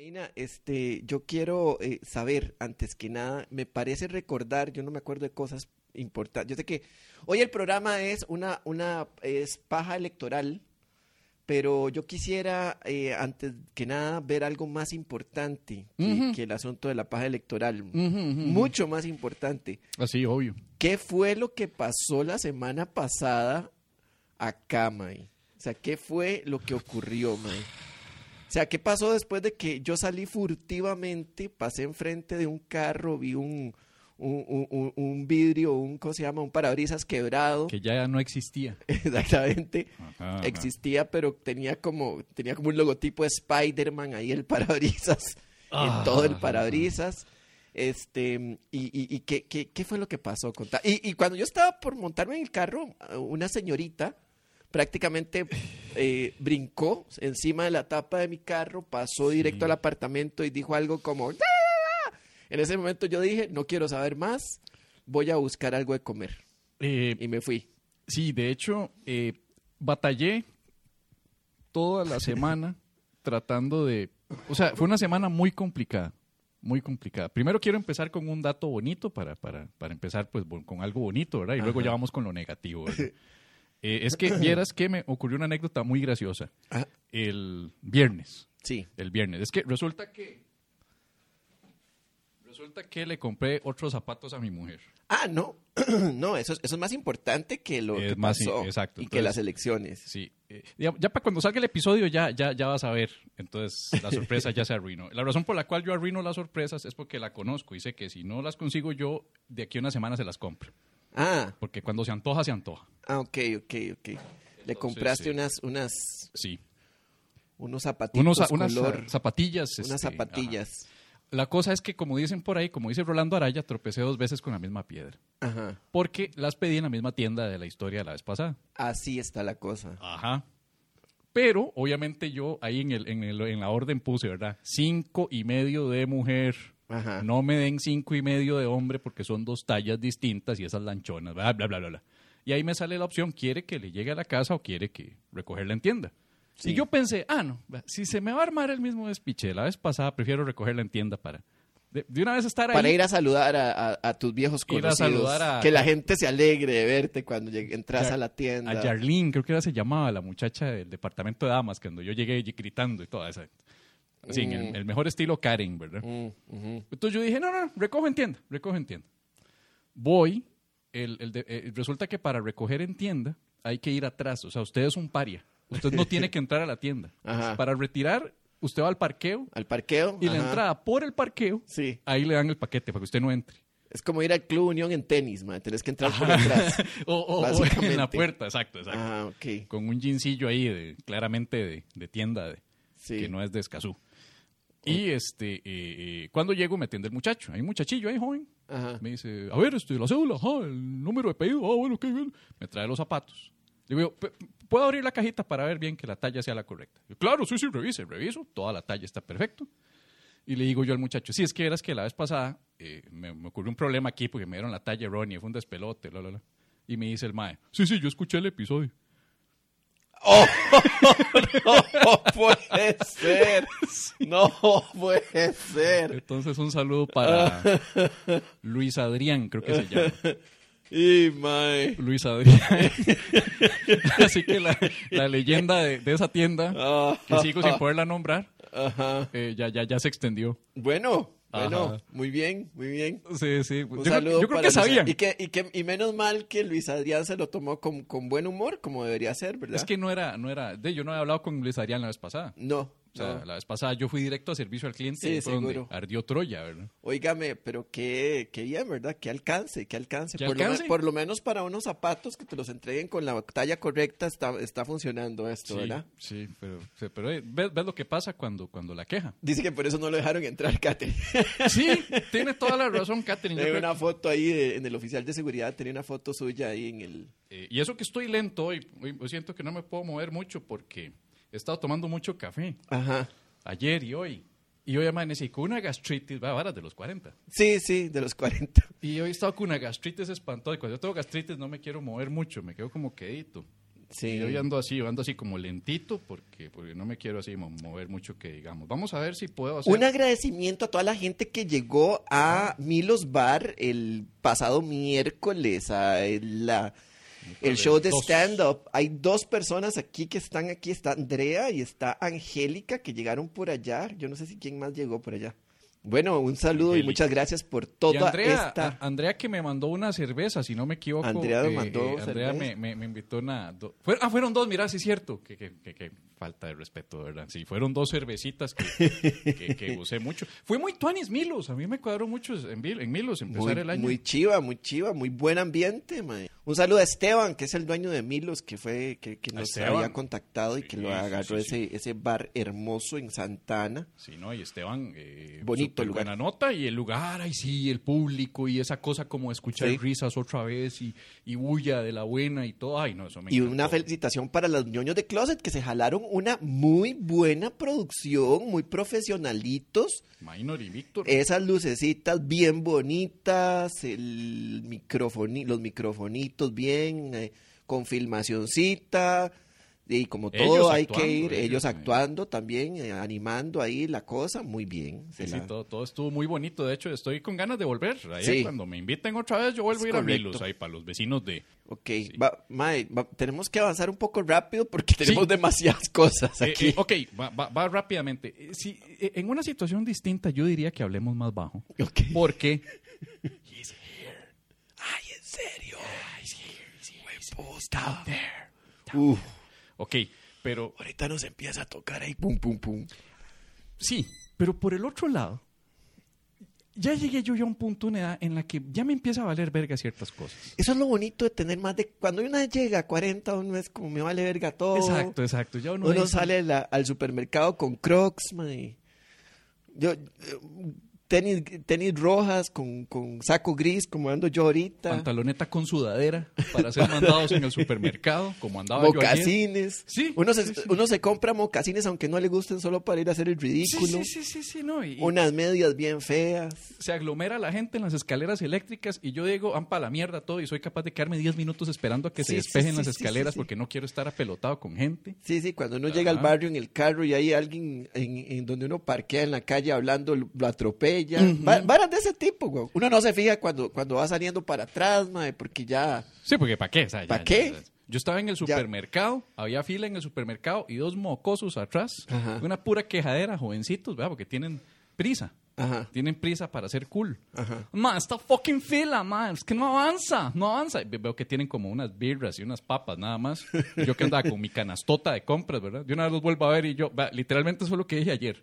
Medina, este, yo quiero eh, saber, antes que nada, me parece recordar, yo no me acuerdo de cosas importantes. Yo sé que hoy el programa es una, una es paja electoral, pero yo quisiera, eh, antes que nada, ver algo más importante que, el asunto de la paja electoral. Mucho más importante. Así, obvio. ¿Qué fue lo que pasó la semana pasada acá, May? O sea, ¿qué fue lo que ocurrió, May? O sea, ¿qué pasó después de que yo salí furtivamente, pasé enfrente de un carro, vi un, un, un- un- vidrio, un, ¿cómo se llama? Un parabrisas quebrado. Que ya no existía. Exactamente. Ajá, ajá. Existía, pero tenía como, tenía como un logotipo de Spider-Man ahí el parabrisas, Ah. en todo el parabrisas. Este, y, y, y ¿qué, qué, qué fue lo que pasó? Conta- Y, y cuando yo estaba por montarme en el carro, una señorita prácticamente eh, brincó encima de la tapa de mi carro, pasó directo al apartamento y dijo algo como... "¡Ah!". En ese momento yo dije, no quiero saber más, voy a buscar algo de comer. Eh, Y me fui. sí, de hecho, eh, batallé toda la semana tratando de... O sea, fue una semana muy complicada. Muy complicada. Primero quiero empezar con un dato bonito para, para, para empezar pues con algo bonito, ¿verdad? Y luego ya vamos con lo negativo. ¿verdad? Eh, es que vieras que me ocurrió una anécdota muy graciosa. Ah, El viernes. sí. El viernes. Es que resulta que... Resulta que le compré otros zapatos a mi mujer. Ah, no, no, eso es, eso es más importante que lo Es que más, pasó sí, exacto. y que las elecciones. Sí. eh, ya, ya para cuando salga el episodio ya, ya, ya vas a ver. Entonces la sorpresa ya se arruinó. La razón por la cual yo arruino las sorpresas es porque la conozco y sé que si no las consigo yo, de aquí a una semana se las compro. Ah, Porque cuando se antoja, se antoja. ah, ok, ok, ok. Le compraste sí. unas, unas, Sí. unos zapatitos Unos, unas color, zapatillas. unas este, zapatillas. ajá. La cosa es que, como dicen por ahí, como dice Rolando Araya, tropecé dos veces con la misma piedra. Ajá. Porque las pedí en la misma tienda de la historia de la vez pasada. Así está la cosa. Ajá. Pero, obviamente, yo ahí en, el, en, el- en la orden puse, ¿verdad? Cinco y medio de mujer. Ajá. No me den cinco y medio de hombre porque son dos tallas distintas y esas lanchonas, bla, bla, bla, bla, bla. Y ahí me sale la opción, ¿quiere que le llegue a la casa o quiere que recogerla en tienda? Sí. Y yo pensé, ah, no, si se me va a armar el mismo despiche de la vez pasada, prefiero recogerla en tienda para... De, de una vez estar ahí. Para ir a saludar a, a- a tus viejos Ir a conocidos. saludar a- que la gente se alegre de verte cuando entras a la tienda. A Yarlene, creo que era se llamaba, la muchacha del departamento de damas, cuando yo llegué gritando y toda esa. Así, en el, Mm. el mejor estilo Karen, ¿verdad? Mm, ujú. Entonces yo dije, no, no, recojo en tienda, recojo en tienda. Voy, el, el de- eh, resulta que para recoger en tienda hay que ir atrás, o sea, usted es un paria. Usted no tiene que entrar a la tienda. Ajá. Para retirar, usted va al parqueo Al parqueo. y la ajá. entrada por el parqueo, Sí. ahí le dan el paquete para que usted no entre. Es como ir al Club Unión en tenis, man. Tenés que entrar por atrás. O, o- o en la puerta, exacto, exacto. ah, ok. Con un jeansillo ahí, de, claramente de, de tienda, de, Sí. que no es de Escazú. Y este, eh, eh, cuando llego me atiende el muchacho. Hay un muchachillo ahí, joven. Ajá. Me dice, a ver, este, la cédula, ajá, el número de pedido, ah, bueno, qué bien. Me trae los zapatos. Le digo, "P- ¿puedo abrir la cajita para ver bien que la talla sea la correcta? Yo, claro, sí, sí, revise, reviso, toda la talla está perfecto. Y le digo yo al muchacho, sí, es que verás que la vez pasada eh, me, me ocurrió un problema aquí porque me dieron la talla errónea, fue un despelote, bla, bla, bla. Y me dice el mae, sí, sí, yo escuché el episodio. ¡Oh! no puede ser. No puede ser. Entonces un saludo para Luis Adrián, creo que se llama. Y mae. Luis Adrián. Así que la, la leyenda de, de esa tienda, que sigo sin poderla nombrar, eh, ya, ya, ya se extendió. Bueno, bueno, Ajá. muy bien, muy bien. Sí, sí. Un Yo, creo- saludo yo creo para que sabían. Y, que, y, que, y menos mal que Luis Adrián se lo tomó con, con buen humor, como debería ser, ¿verdad? Es que no era, no era, de, yo no he hablado con Luis Adrián la vez pasada. No, O sea, no. la vez pasada yo fui directo a servicio al cliente Sí, y fue donde ardió Troya, ¿verdad? Óigame, pero qué, qué bien, ¿verdad? Que alcance, que alcance. ¿Que por, Lo, alcance? me- por lo menos para unos zapatos que te los entreguen con la talla correcta está, está funcionando esto, Sí, ¿verdad? sí, pero, pero eh, ¿ves, ves lo que pasa cuando, cuando la queja. Dice que por eso no lo dejaron entrar, Katherine. Sí, tiene toda la razón, Catherine. Yo Tengo una foto ahí de- en el oficial de seguridad, tenía una foto suya ahí en el... Eh, y eso que estoy lento hoy hoy siento que no me puedo mover mucho porque he estado tomando mucho café Ajá. ayer y hoy. Y hoy amanecí con una gastritis, va, varas de los 40. Sí, sí, de los 40. Y hoy he estado con una gastritis espantosa. Y cuando yo tengo gastritis no me quiero mover mucho, me quedo como quedito. Sí. Y hoy ando así, ando así como lentito porque, porque no me quiero así mo- mover mucho que digamos. Vamos a ver si puedo hacer... Un agradecimiento a toda la gente que llegó a Milos Bar el pasado miércoles a la- el show de stand-up. Hay dos personas aquí que están aquí. Está Andrea y está Angélica que llegaron por allá. Yo no sé si quién más llegó por allá. Bueno, un saludo y muchas gracias por Y toda Andrea, esta... a- Andrea que me mandó una cerveza, si no me equivoco. Andrea me eh, mandó eh, Andrea me, me- me invitó una... do- fue- ah, fueron dos, mira, sí es cierto. Que, que- que- que falta de respeto, ¿verdad? Sí, fueron dos cervecitas que, usé mucho. Fue muy tuanis Milos, a mí me cuadró mucho en, en Milos empezar Muy, el año. muy chiva, muy chiva, muy buen ambiente, mae. Un saludo a Esteban, que es el dueño de Milos, que fue, que, nos Esteban. había contactado y que lo agarró sí, sí. ese, ese bar hermoso en Santana. Sí, ¿no? Y Esteban, eh, Bonito súper lugar. buena nota y el lugar, ay sí, el público y esa cosa como escuchar Sí. risas otra vez y, y bulla de la buena y todo, ay no, eso me Y encantó. una felicitación para los ñoños de Closet, que se jalaron una muy buena producción, muy profesionalitos. Minor y Víctor. Esas lucecitas bien bonitas, el microfoni, los microfonitos bien, eh, con filmacioncita. Y como todo Ellos hay actuando, que ir, ellos, ellos actuando también, eh, animando ahí la cosa, muy bien. Sí, sí, todo, todo estuvo muy bonito. De hecho, estoy con ganas de volver. Ahí Sí. Cuando me inviten otra vez, yo vuelvo a Es ir a. Milos, ahí para los vecinos de... Ok, va- mae, va- tenemos que avanzar un poco rápido porque tenemos demasiadas cosas Eh, aquí. eh, ok, va, va- va rápidamente. Eh, si, en una situación distinta, yo diría que hablemos más bajo. Ok. Porque Ay, en serio. Hueputa. Uf, Ok, pero ahorita nos empieza a tocar ahí, pum, pum, pum. sí, pero por el otro lado, ya llegué yo ya a un punto, una edad en la que ya me empieza a valer verga ciertas cosas. Eso es lo bonito de tener más de... Cuando una llega a 40, uno es como me vale verga todo. Exacto, exacto. Ya uno, Uno dice- sale la- al supermercado con crocs, mae. Yo, eh, tenis, tenis rojas con, con saco gris, como ando yo ahorita. pantaloneta con sudadera para ser mandados en el supermercado, como andaba yo ayer. Mocasines. Sí, Uno se, sí, sí. uno se compra mocasines aunque no le gusten solo para ir a hacer el ridículo. sí, sí, sí, sí, no. y- Unas medias bien feas. se aglomera la gente en las escaleras eléctricas y yo digo, para la mierda todo y soy capaz de quedarme 10 minutos esperando a que se despejen las escaleras porque no quiero estar apelotado con gente. Sí, sí, cuando uno llega al barrio en el carro y hay alguien en, en donde uno parquea en la calle hablando, lo, Varas de ese tipo, güey. Uno no se fija cuando, cuando va saliendo para atrás, mae, porque ya... Sí, porque ¿para qué? O sea, ya- ¿Pa' ya- qué? ya- Yo estaba en el supermercado, había fila en el supermercado y dos mocosos atrás. Ajá. Una pura quejadera, jovencitos, ¿verdad? Porque tienen prisa. Ajá. Tienen prisa para ser cool. Ajá. Ma, esta fucking fila, man. Es que no avanza, no avanza. Ve- Veo que tienen como unas birras y unas papas nada más. Yo que andaba con mi canastota de compras, ¿verdad? De una vez los vuelvo a ver y yo, va, literalmente eso fue lo que dije ayer.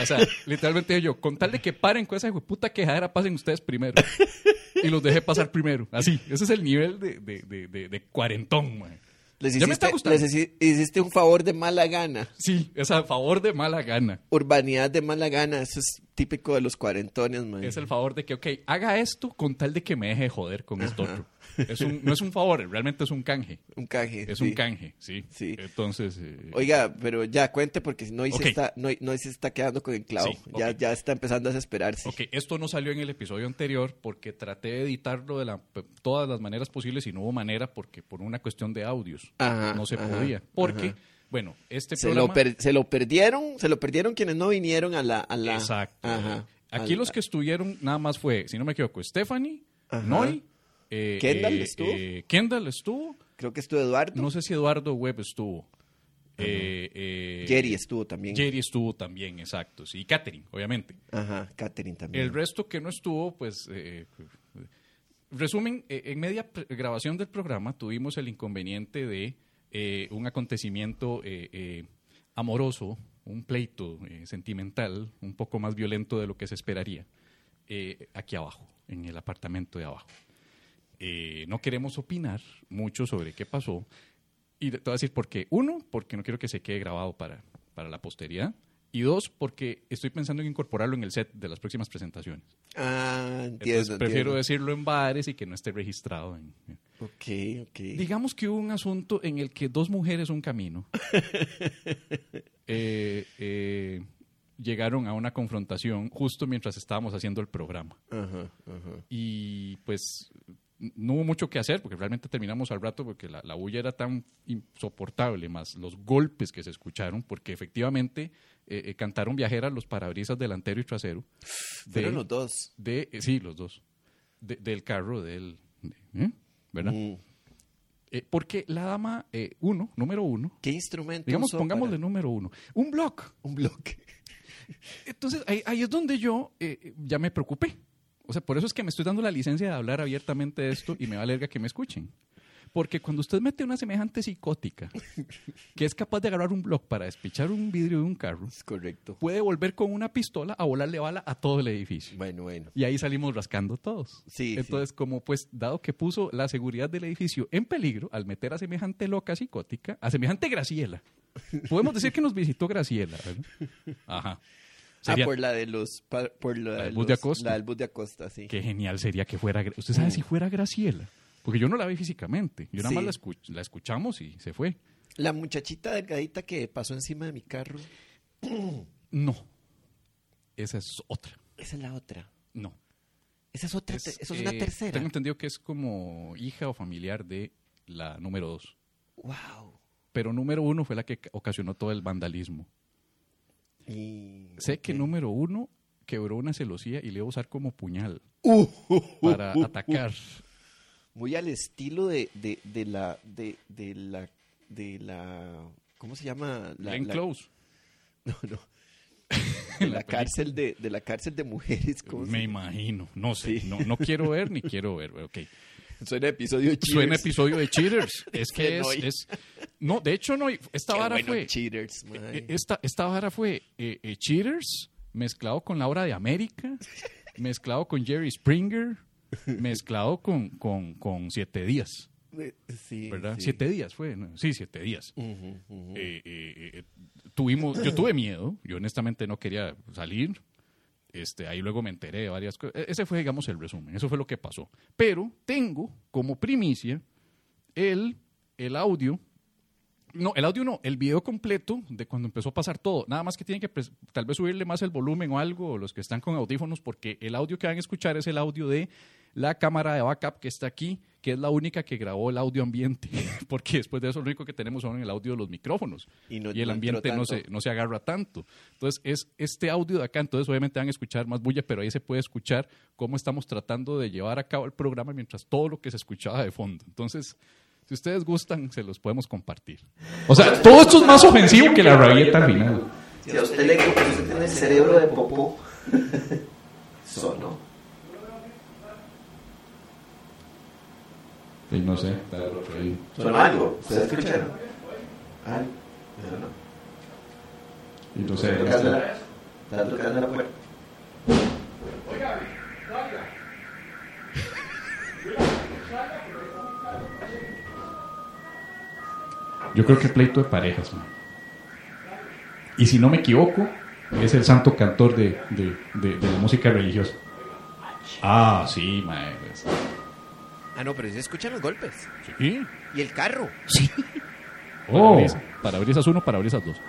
O sea, literalmente dije yo, con tal de que paren con esa puta quejadera, pasen ustedes primero. Y los dejé pasar primero. Así, ese es el nivel de, de, de, de- de cuarentón, man. Les Ya me está hiciste, gustando. les hici- hiciste un favor de mala gana. Sí, es a favor de mala gana. Urbanidad de mala gana, eso es típico de los cuarentones, man. Es el favor de que, ok, haga esto con tal de que me deje joder con esto otro. Es un, no es un favor, realmente es un canje. Un canje. Es sí. un canje, sí. Sí. Entonces, eh, Oiga, pero ya cuente porque no, ahí Ok. se está, no, no se está quedando con el clavo. Sí, ya, ya está empezando a desesperarse. ok, esto no salió en el episodio anterior porque traté de editarlo de la, todas las maneras posibles y no hubo manera porque por una cuestión de audios Ajá, no se ajá, podía. Porque, ajá. bueno, este Se programa... lo, per- se lo perdieron, se lo perdieron quienes no vinieron a la... A la Exacto. Ajá, Aquí los que estuvieron nada más fue, si no me equivoco, Stephanie, Ajá. Noy, eh, Kendall eh, estuvo. eh, Kendall estuvo. Creo que estuvo Eduardo. No sé si Eduardo Webb estuvo. Jerry estuvo también. Jerry estuvo también, exacto. Sí, y Catherine, obviamente. Ajá, Catherine también. El resto que no estuvo, pues... eh, resumen, en media grabación del programa tuvimos el inconveniente de eh, un acontecimiento eh, eh, amoroso, un pleito sentimental, un poco más violento de lo que se esperaría, aquí abajo, en el apartamento de abajo. Eh, no queremos opinar mucho sobre qué pasó. Y te voy a decir por qué. Uno, porque no quiero que se quede grabado para, para la posteridad. Y dos, porque estoy pensando en incorporarlo en el set de las próximas presentaciones. Ah, entiendo. Entonces, prefiero entiendo. decirlo en bares y que no esté registrado. En, Ok, ok. Digamos que hubo un asunto en el que dos mujeres, un camino, eh, eh, llegaron a una confrontación justo mientras estábamos haciendo el programa. Ajá, ajá. Y pues no hubo mucho que hacer porque realmente terminamos al rato porque la, la bulla era tan insoportable, más los golpes que se escucharon, porque efectivamente eh, eh, cantaron viajeras los parabrisas delantero y trasero. Fueron los dos. de, eh, sí, los dos. De- del carro del. de-. ¿Verdad? Mm. Porque la dama uno, número uno, ¿Qué instrumento digamos, pongámosle para número uno, un blog. un bloque? Entonces, ahí, ahí es donde yo ya me preocupé. O sea, por eso es que me estoy dando la licencia de hablar abiertamente de esto y me vale verga que me escuchen. Porque cuando usted mete una semejante psicótica que es capaz de agarrar un blog para despichar un vidrio de un carro, Es correcto. puede volver con una pistola a volarle bala a todo el edificio. Bueno, bueno. Y ahí salimos rascando todos. Sí, Entonces, como pues, dado que puso la seguridad del edificio en peligro al meter a semejante loca psicótica, a semejante Graciela. Podemos decir que nos visitó Graciela, ¿verdad? Ajá. Sería- Ah, por la de los... Por la, La de del bus de Acosta. La del bus de Acosta, sí. Qué genial sería que fuera. ¿Usted sabe Mm. si fuera Graciela? Porque yo no la vi físicamente. Yo nada más la, escuch- la escuchamos y se fue. La muchachita delgadita que pasó encima de mi carro. No. Esa es otra. Esa es la otra. No. Esa es otra. Es, te- eso es una eh, tercera. Tengo entendido que es como hija o familiar de la número dos. Wow. Pero número uno fue la que ca- ocasionó todo el vandalismo. Y... Sé que número uno quebró una celosía y le iba a usar como puñal Uh, para atacar. Muy al estilo de, de, de la... De, de la... De la... ¿Cómo se llama? La, Glenn la- Close. No, no. De La la, cárcel de, de la cárcel de mujeres. ¿cómo Me se- imagino. No sé. Sí. No, no quiero ver ni quiero ver. Ok. Suena episodio de Suena Cheers. episodio de Cheaters. Es que es, es- No, de hecho no. Esta Qué vara bueno fue... Cheaters, eh, mae. Esta, esta vara fue eh, eh, Cheaters mezclado con la obra de América, mezclado con Jerry Springer, mezclado con, con, con Siete Días, Eh, Sí, ¿verdad? sí. Siete Días fue, ¿no? Sí, Siete Días. Eh, eh, eh, tuvimos, yo tuve miedo, yo honestamente no quería salir. Este, ahí luego me enteré de varias cosas. E- Ese fue, digamos, el resumen. Eso fue lo que pasó. Pero tengo como primicia el, el audio. No, el audio no, el video completo de cuando empezó a pasar todo. Nada más que tienen que pres- tal vez subirle más el volumen o algo, los que están con audífonos, porque el audio que van a escuchar es el audio de la cámara de backup que está aquí, que es la única que grabó el audio ambiente, porque después de eso lo único que tenemos son el audio de los micrófonos Y no- y el ambiente no se, no se agarra tanto. Entonces, es este audio de acá, entonces obviamente van a escuchar más bulla, pero ahí se puede escuchar cómo estamos tratando de llevar a cabo el programa mientras todo lo que se escuchaba de fondo. Entonces, si ustedes gustan, se los podemos compartir. O sea, todo esto es más ofensivo que la rabieta al final. Si a usted le que usted tiene el cerebro de popó, solo. Y no sé, Sonó algo, ¿ustedes escucharon? Ay, pero no. y no Está tocando la- está tocando la puerta. Yo creo que es pleito de parejas, man. Y si no me equivoco, es el santo cantor de, de- de- de la música religiosa. Ah, sí, maestro. Ah, no, pero se escuchan los golpes. Sí. Y el carro. Oh. Parabrisas, parabrisas uno, parabrisas dos.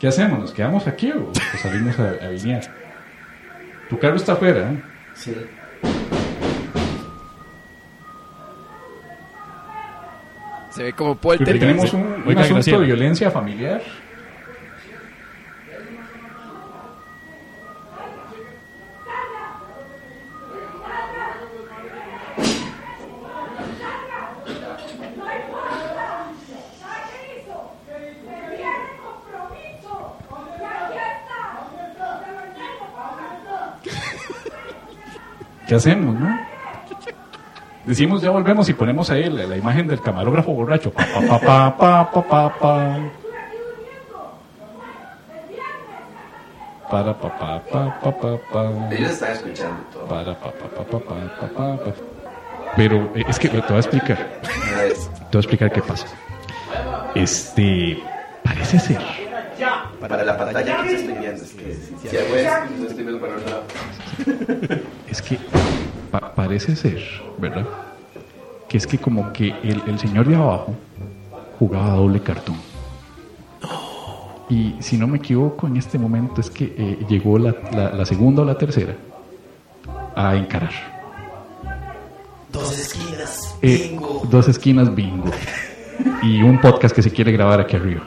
¿Qué hacemos? ¿Nos quedamos aquí o salimos a, a vinear? Tu carro está afuera, ¿eh? Sí. Se ve como Paul Porque tenemos un, un Oiga, asunto Graciela. de violencia familiar. ¿Qué hacemos, no? Decimos ya volvemos y ponemos ahí la, la imagen del camarógrafo borracho. Pa, pa, pa, pa, pa, pa, pa. Para pa, pa, pa, pa, pa, pa. Ellos están escuchando todo. Para pa, pa, pa, pa, pa, pa, pa. Pero eh, es que te voy a explicar. Te voy a explicar qué pasa. Este. Parece ser. Para la pantalla que estoy viendo, es que si, hago esto, estoy viendo para otro lado. Es que pa- parece ser, ¿verdad? Que es que como que el, el señor de abajo jugaba doble cartón. Y si no me equivoco, en este momento es que eh, llegó la, la- la segunda o la tercera a encarar. Dos esquinas. Eh, Bingo. dos esquinas bingo. Y un podcast que se quiere grabar aquí arriba.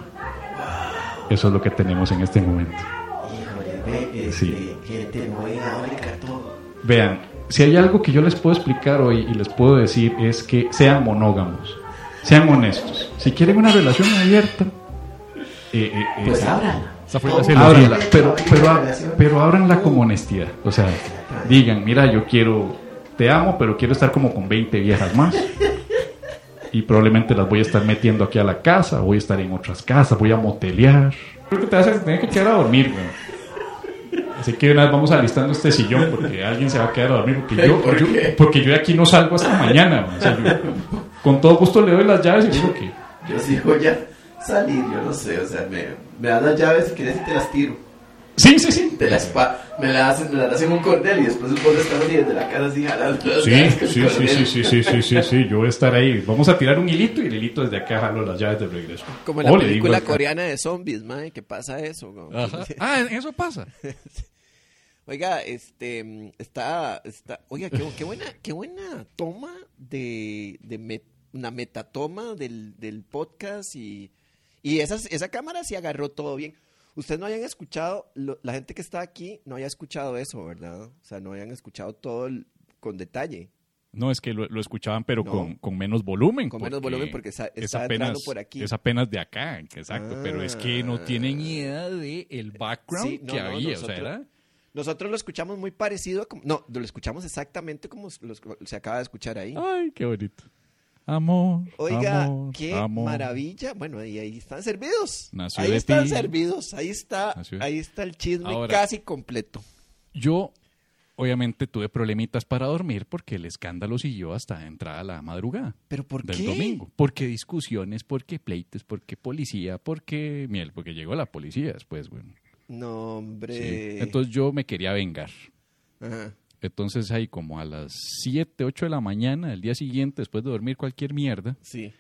Eso es lo que tenemos en este momento. Híjole, ve, este, Sí. gente muy eólica, todo. Vean, si hay algo que yo les puedo explicar hoy y les puedo decir es que sean monógamos, sean honestos. Si quieren una relación abierta, eh, eh, eh, Pues ábranla. El ábranla, tiene pero, pero, pero ábranla con honestidad. O sea, digan, mira, yo quiero, te amo, pero quiero estar como con 20 viejas más. Y probablemente las voy a estar metiendo aquí a la casa, voy a estar en otras casas, voy a motelear. Creo que te vas a tener que quedar a dormir, güey. Así que una vez vamos alistando este sillón porque alguien se va a quedar a dormir. Porque yo, ¿Por yo- qué? porque yo de aquí no salgo hasta mañana. O sea, yo con todo gusto le doy las llaves y digo que... Yo sigo ya salir, yo no sé, o sea, me, me dan las llaves y quieres y te las tiro. Sí, sí, sí. Te las pa- me las hacen, me las hacen un cordel y después vos estás así desde la casa así jalando Sí, sí, sí, sí, sí, sí, sí, sí, sí, yo voy a estar ahí. Vamos a tirar un hilito y el hilito desde acá jalo las llaves de regreso. Como en la O le digo película coreana de zombies, mae, que pasa eso. Ah, eso pasa. Oiga, este, está, está, oiga, qué, qué buena, qué buena toma de, de met- una metatoma del, del podcast y, y esas, esa cámara sí agarró todo bien. Ustedes no hayan escuchado, lo- la gente que está aquí no haya escuchado eso, ¿verdad? O sea, no hayan escuchado todo el- con detalle, No, es que lo, lo escuchaban, pero No. con, con menos volumen. con menos volumen porque está, es está apenas, entrando por aquí. es apenas de acá, exacto. pero es que no Ah. tienen idea de el background Sí, no, que no, había. o nosotros- sea, era... Nosotros lo escuchamos muy parecido a como, no, lo escuchamos exactamente como los- se acaba de escuchar ahí. Ay, qué bonito. Amor. Oiga, amor, qué amor. maravilla. Bueno, ahí, ahí están servidos. Nació ahí están ti. servidos. Ahí está, Nació- ahí está el chisme Ahora- casi completo. Yo, obviamente, tuve problemitas para dormir porque el escándalo siguió hasta entrada la madrugada. Pero ¿por del qué? domingo. Porque discusiones, porque pleitos, porque policía, porque miel, porque llegó la policía después, bueno. No, Sí. hombre. Entonces yo me quería vengar. Ajá. Entonces ahí como a las 7, 8 de la mañana del día siguiente, después de dormir cualquier mierda, Sí.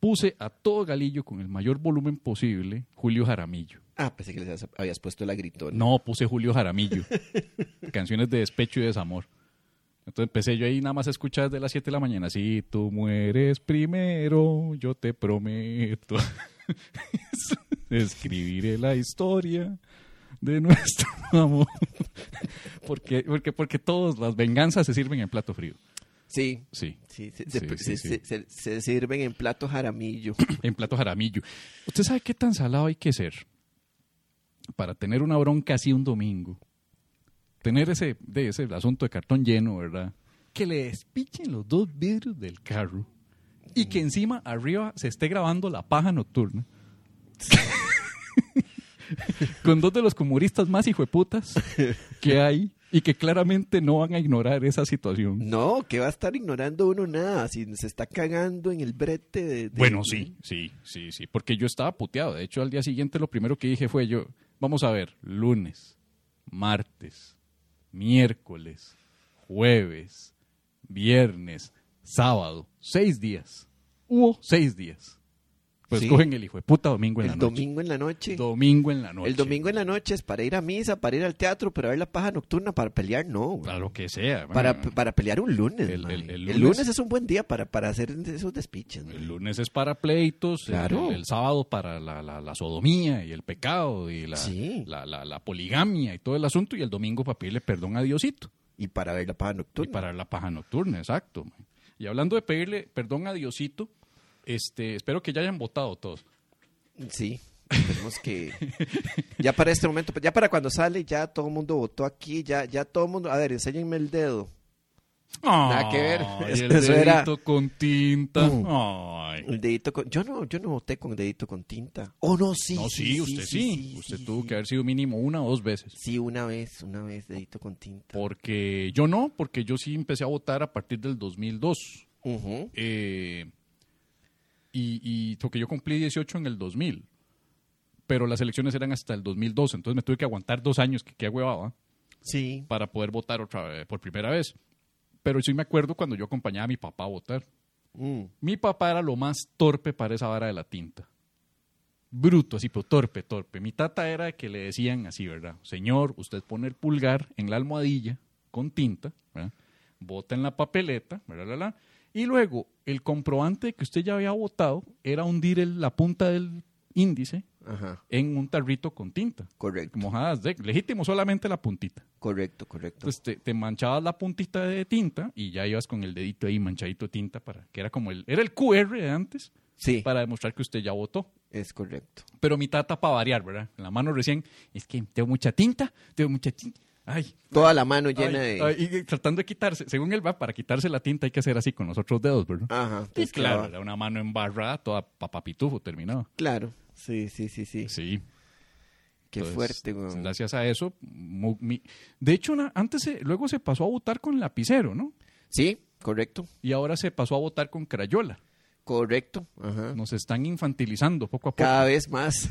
puse a todo galillo con el mayor volumen posible Julio Jaramillo. Ah, pensé que les habías- habías puesto la gritona. No, puse Julio Jaramillo. Canciones de despecho y desamor. Entonces empecé yo ahí nada más a escuchar desde las 7 de la mañana. Si tú mueres primero, yo te prometo. Escribiré la historia de nuestro amor. porque, porque, porque todas las venganzas se sirven en plato frío. Sí. Sí, Sí, se, Sí, se- sí, se- sí. se- se sirven en plato jaramillo. en plato jaramillo. ¿Usted sabe qué tan salado hay que ser para tener una bronca así un domingo? Tener ese, de ese asunto de cartón lleno, ¿verdad? Que le despichen los dos vidrios del carro y que encima arriba se esté grabando la paja nocturna. Con dos de los comunistas más hijueputas que hay y que claramente no van a ignorar esa situación. No, que va a estar ignorando uno nada. Si se está cagando en el brete de. de- Bueno, sí, sí, sí, sí, porque yo estaba puteado. De hecho, al día siguiente lo primero que dije fue yo, vamos a ver, lunes, martes, miércoles, jueves, viernes, sábado, seis días. Hubo seis días. Pues Sí. cogen el hijo de puta domingo en El la noche. domingo en la noche. Domingo en la noche. El domingo en la noche es para ir a misa, para ir al teatro, para ver la paja nocturna, para pelear, no. Para lo que sea. Para, para pelear un lunes. El- el- el el, lunes- lunes... es un buen día para, para hacer esos despiches. El lunes es para pleitos, Claro. el, sábado para la, la- la sodomía y el pecado y la, Sí. la, la- poligamia y todo el asunto, y el domingo para pedirle perdón a Diosito Y para ver la paja y nocturna. para la paja nocturna, exacto. man. Y hablando de pedirle perdón a Diosito, este, espero que ya hayan votado todos. Sí. Tenemos que. Ya para este momento, ya para cuando sale, ya todo el mundo votó aquí, ya, ya todo el mundo. A ver, enséñenme el dedo. Nada que ver. Eso- el eso era- dedito con tinta. Ay. El dedito con. Yo no, yo no voté con dedito con tinta. Oh, no, sí. no, sí, usted sí. usted tuvo que haber sido mínimo una o dos veces. Sí, una vez, una vez, dedito con tinta. Porque yo no, porque yo sí empecé a votar a partir del 2002. Ujú. Eh, y, y porque yo cumplí 18 en el 2000. Pero las elecciones eran hasta el 2012. Entonces me tuve que aguantar dos años, que qué huevaba, Sí. para poder votar otra vez, por primera vez. Pero sí me acuerdo cuando yo acompañaba a mi papá a votar. Mm. Mi papá era lo más torpe para esa vara de la tinta. Bruto, así, pero torpe, torpe. Mi tata era que le decían así, ¿verdad? Señor, usted pone el pulgar en la almohadilla con tinta, ¿verdad? vota en la papeleta, bla, y luego el comprobante de que usted ya había votado era hundir el- la punta del índice Ajá, en un tarrito con tinta. correcto, Mojadas de legítimo solamente la puntita. correcto, correcto. Entonces te, te manchabas la puntita de tinta y ya ibas con el dedito ahí manchadito de tinta para que era como el era el QR de antes Sí, para demostrar que usted ya votó. es correcto. Pero mi tata para variar, ¿verdad? En la mano recién es que tengo mucha tinta, tengo mucha tinta. Ay, Toda la mano llena ay, de... ay, y tratando de quitarse, según él va, para quitarse la tinta hay que hacer así con los otros dedos, ¿verdad? Ajá, Y es claro, una mano embarrada, toda papapitufo terminado. Claro, sí, sí, sí, sí. Sí. Qué Entonces, fuerte, weón. Gracias a eso, mu- mi- de hecho, una- antes se- luego se pasó a votar con lapicero, ¿no? Sí, correcto, Y ahora se pasó a votar con crayola. correcto. Ajá. Nos están infantilizando poco a poco. Cada vez más.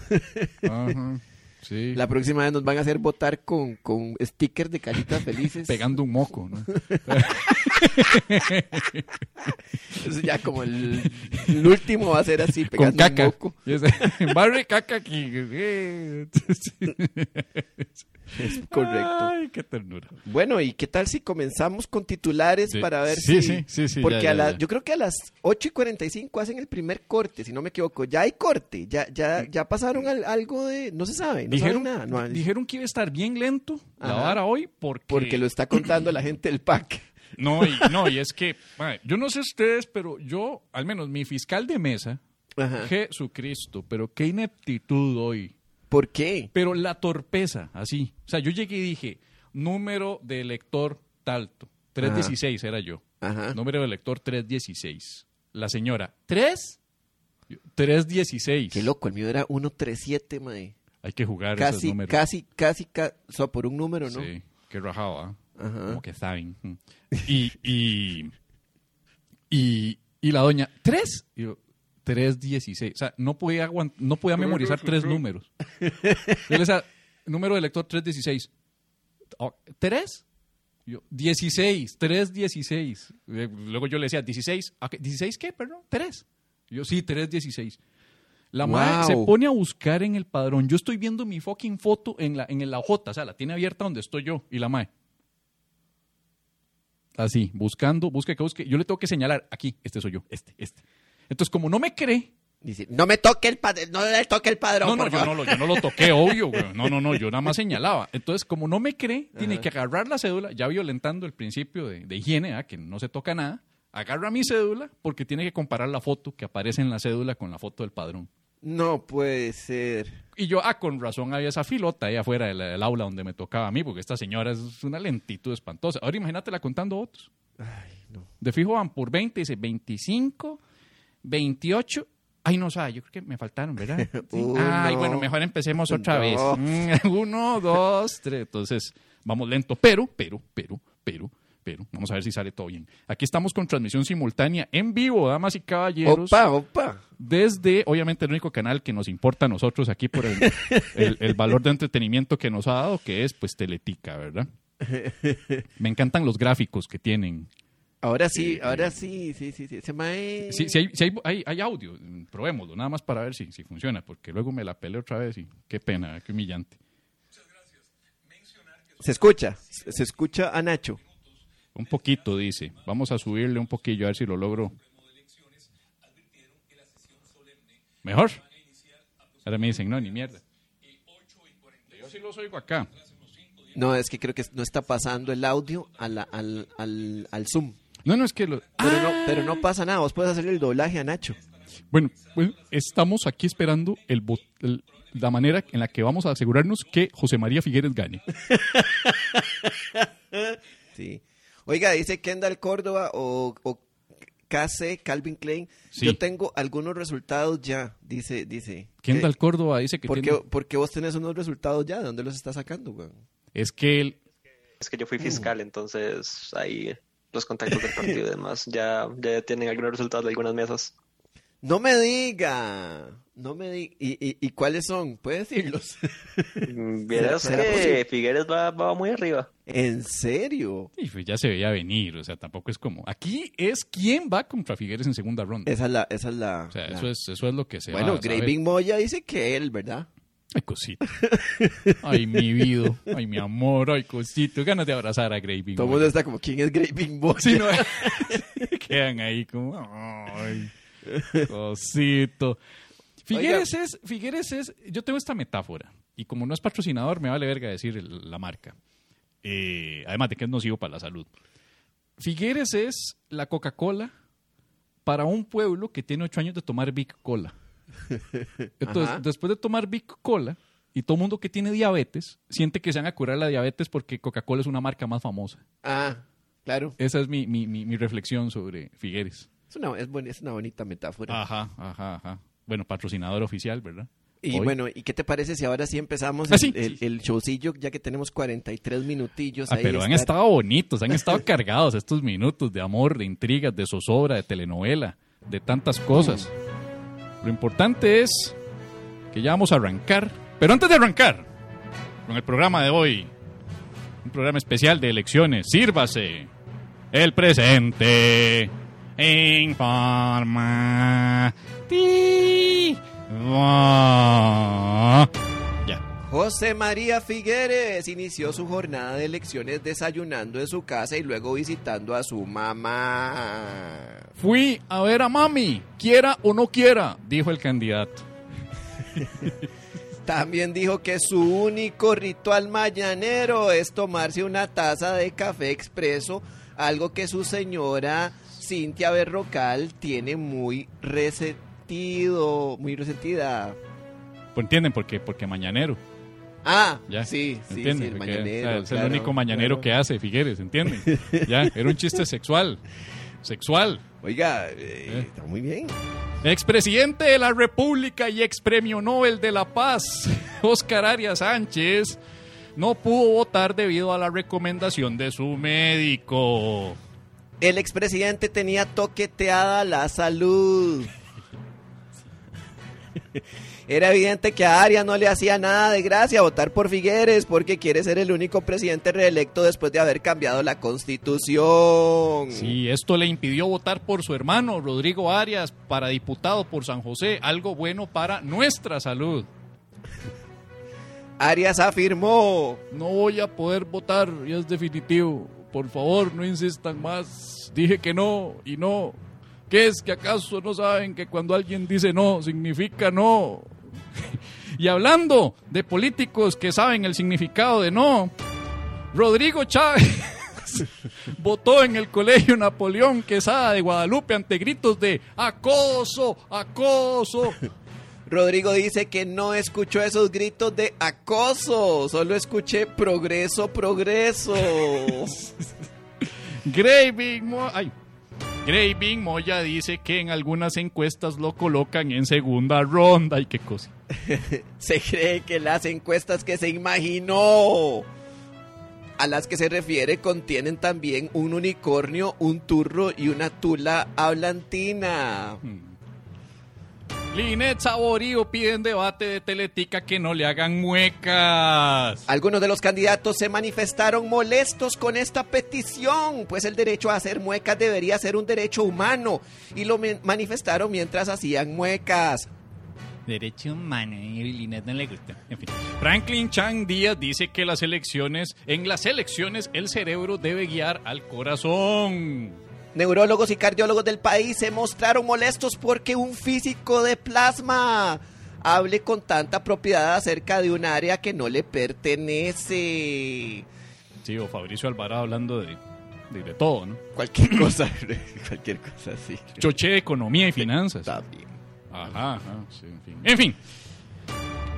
Ajá, Sí. La próxima vez nos van a hacer votar con, con stickers de caritas felices. Pegando un moco, ¿no? Eso ya como el, el último va a ser así, con pegando un moco. Barre caca aquí. Es correcto. Ay, qué ternura. Bueno, ¿y qué tal si comenzamos con titulares Sí. para ver Sí, si... sí, sí, sí, Porque ya, a la- yo creo que a las 8 y 45 hacen el primer corte, si no me equivoco. Ya hay corte, ya, ya, ya pasaron al- algo de... No se sabe, dijeron, nada. no dijeron que iba a estar bien lento la Ajá. vara hoy porque... porque lo está contando la gente del PAC. No, y, no, y es que, yo no sé ustedes, pero yo, al menos mi fiscal de mesa, Ajá. Jesucristo, pero qué ineptitud hoy. ¿Por qué? Pero la torpeza, así. O sea, yo llegué y dije, número de elector talto. 316 era yo. Ajá. Número de elector 316. La señora, ¿3? Yo, 316. Qué loco, el mío era 137, mae. Hay que jugar esos Casi, números. casi, casi, ca- o sea, por un número, ¿no? Sí, qué rajado, ¿ah? Ajá. Como que saben. Y, y, y, y la doña, ¿tres? Y yo, 316. O sea, no podía, aguant- no podía memorizar tres números. Yo le decía, número de lector 316. Oh, ¿Tres? Yo, 16, 316. Eh, Luego yo le decía, 16. ¿a qué? ¿16 qué? Perdón, 3. Yo, sí, 316. La madre se Wow. pone a buscar en el padrón. Yo estoy viendo mi fucking foto en la, en la hojota, o sea, la tiene abierta donde estoy yo. Y la madre. Así, buscando, busque que busque. Yo le tengo que señalar, aquí, este soy yo, este, este. Entonces, como no me cree, Dice, no me toque el padrón, no le toque el padrón. no, no, yo favor". no, lo, yo no lo toqué, obvio, güey. No, no, no, yo nada más señalaba. Entonces, como no me cree, tiene que agarrar la cédula, ya violentando el principio de, de higiene, ¿ah? que no se toca nada. Agarra mi cédula porque tiene que comparar la foto que aparece en la cédula con la foto del padrón. No puede ser. Y yo, ah, con razón había esa filota ahí afuera del, del aula donde me tocaba a mí, porque esta señora es una lentitud espantosa. Ahora imagínatela contando votos. Ay, no. De fijo van por 20, dice 25, 28. Ay, no sabe, yo creo que me faltaron, ¿verdad? Sí. Uno. Ay, bueno, mejor empecemos otra vez. Dos. Mm, Uno, dos, tres. Entonces, vamos lento. Pero, pero, pero, pero, pero, vamos a ver si sale todo bien. Aquí estamos con transmisión simultánea en vivo, damas y caballeros. Opa, opa. Desde, obviamente, el único canal que nos importa a nosotros aquí por el, el- el valor de entretenimiento que nos ha dado, que es, pues, Teletica, ¿verdad? Me encantan los gráficos que tienen. Ahora sí, ahora sí, sí, sí, sí. Ese mae... Si, si hay, si hay, hay- hay audio, mm, probémoslo, nada más para ver si, si funciona, porque luego me la peleé otra vez y qué pena, qué humillante. Se escucha, se se escucha a Nacho. Un poquito, dice. Vamos a subirle un poquillo a ver si lo logro. ¿Mejor? Ahora me dicen, no, ni mierda. Yo sí los oigo acá. No, es que creo que no está pasando el audio a la- al, al, al Zoom. No, no, es que... Lo... Pero, Ah, no, pero no pasa nada, vos puedes hacerle el doblaje a Nacho. Bueno, pues, estamos aquí esperando el, el- la manera en la que vamos a asegurarnos que José María Figueres gane. Sí. Oiga, dice Kendall Córdoba o, o KC, Calvin Klein. Sí. Yo tengo algunos resultados ya, dice, dice. Kendall ¿Qué? Córdoba dice que ¿Por tiene- qué, por qué vos tenés unos resultados ya? ¿De dónde los estás sacando, weón? es que él... Es que yo fui fiscal, entonces ahí los contactos del partido y demás ya, ya tienen algunos resultados de algunas mesas. No me diga, no me diga. ¿Y, y, y cuáles son? ¿Puedes decirlos? Mm, Vieras ¿Será que posible? Figueres va, va muy arriba. ¿En serio? Y pues ya se veía venir, o sea, tampoco es como... Aquí es quién va contra Figueres en segunda ronda. Esa es la... Esa es la O sea, la- eso es, eso es lo que se va Bueno. Graving Moya dice que él, ¿verdad? Ay, cosito. Ay, mi vida. Ay, mi amor. Ay, cosito. Ganas de abrazar a Graving. Todo el mundo está como, ¿quién es Graving Boy? Sí, no, quedan ahí como, ay, cosito. Figueres es, Figueres es, yo tengo esta metáfora, y como no es patrocinador, me vale verga decir el- la marca. Eh, además de que es nocivo para la salud. Figueres es la Coca-Cola para un pueblo que tiene ocho años de tomar Big Cola. Entonces, Ajá. después de tomar Big Cola, y todo mundo que tiene diabetes siente que se van a curar la diabetes porque Coca-Cola es una marca más famosa. Ah, claro. Esa es mi, mi, mi, mi reflexión sobre Figueres. Es una, es, buen- es una bonita metáfora. Ajá, ajá, ajá. Bueno, patrocinador oficial, ¿verdad? y Hoy. bueno, ¿y qué te parece si ahora sí empezamos Ah, el, sí. el- el showcillo, ya que tenemos 43 minutillos Ah, ahí? pero han estado bonitos, han estado cargados estos minutos de amor, de intrigas, de zozobra, de telenovela, de tantas cosas. Lo importante es que ya vamos a arrancar. Pero antes de arrancar con el programa de hoy, un programa especial de elecciones, sírvase el presente en forma. Ya. José María Figueres inició su jornada de elecciones desayunando en su casa y luego visitando a su mamá. Fui a ver a mami, quiera o no quiera, dijo el candidato. También dijo que su único ritual mañanero es tomarse una taza de café expreso, algo que su señora Cintia Berrocal tiene muy resentido, muy resentida. Pues entienden por qué, porque mañanero. Ah, Ya. sí, sí, sí, el mañanero. o sea, es claro, el único mañanero claro. que hace Figueres, ¿entienden? ya, era un chiste sexual. Sexual. Oiga, eh, Eh. está muy bien. Expresidente de la República y ex premio Nobel de la Paz, Oscar Arias Sánchez, no pudo votar debido a la recomendación de su médico. El expresidente tenía toqueteada la salud. Era evidente que a Arias no le hacía nada de gracia votar por Figueres porque quiere ser el único presidente reelecto después de haber cambiado la constitución. Sí, esto le impidió votar por su hermano Rodrigo Arias para diputado por San José, algo bueno para nuestra salud. Arias afirmó. No voy a poder votar, ya es definitivo. Por favor, no insistan más. Dije que no y no. ¿Qué es que acaso no saben que cuando alguien dice no, significa no? y hablando de políticos que saben el significado de no, Rodrigo Chávez votó en el colegio Napoleón Quesada de Guadalupe ante gritos de acoso, acoso. Rodrigo dice que no escuchó esos gritos de acoso, solo escuché progreso, progreso. Graving Mo- ay. Graving Moya dice que en algunas encuestas lo colocan en segunda ronda. Ay, qué cosa. Se cree que las encuestas que se imaginó a las que se refiere contienen también un unicornio, un turro y una tula hablantina. Linet Saborío piden debate de Teletica que no le hagan muecas. Algunos de los candidatos se manifestaron molestos con esta petición, pues el derecho a hacer muecas debería ser un derecho humano, y lo manifestaron mientras hacían muecas. Derecho humano, y Linet no le gusta. En fin. Franklin Chang Díaz dice que las elecciones, en las elecciones el cerebro debe guiar al corazón. Neurólogos y cardiólogos del país se mostraron molestos porque un físico de plasma hable con tanta propiedad acerca de un área que no le pertenece. Sí, o Fabricio Alvarado hablando de, de, de todo, ¿no? Cualquier cosa, cualquier cosa, sí. Choché de economía y finanzas. Está bien. Ajá, ajá, sí, en fin. En fin,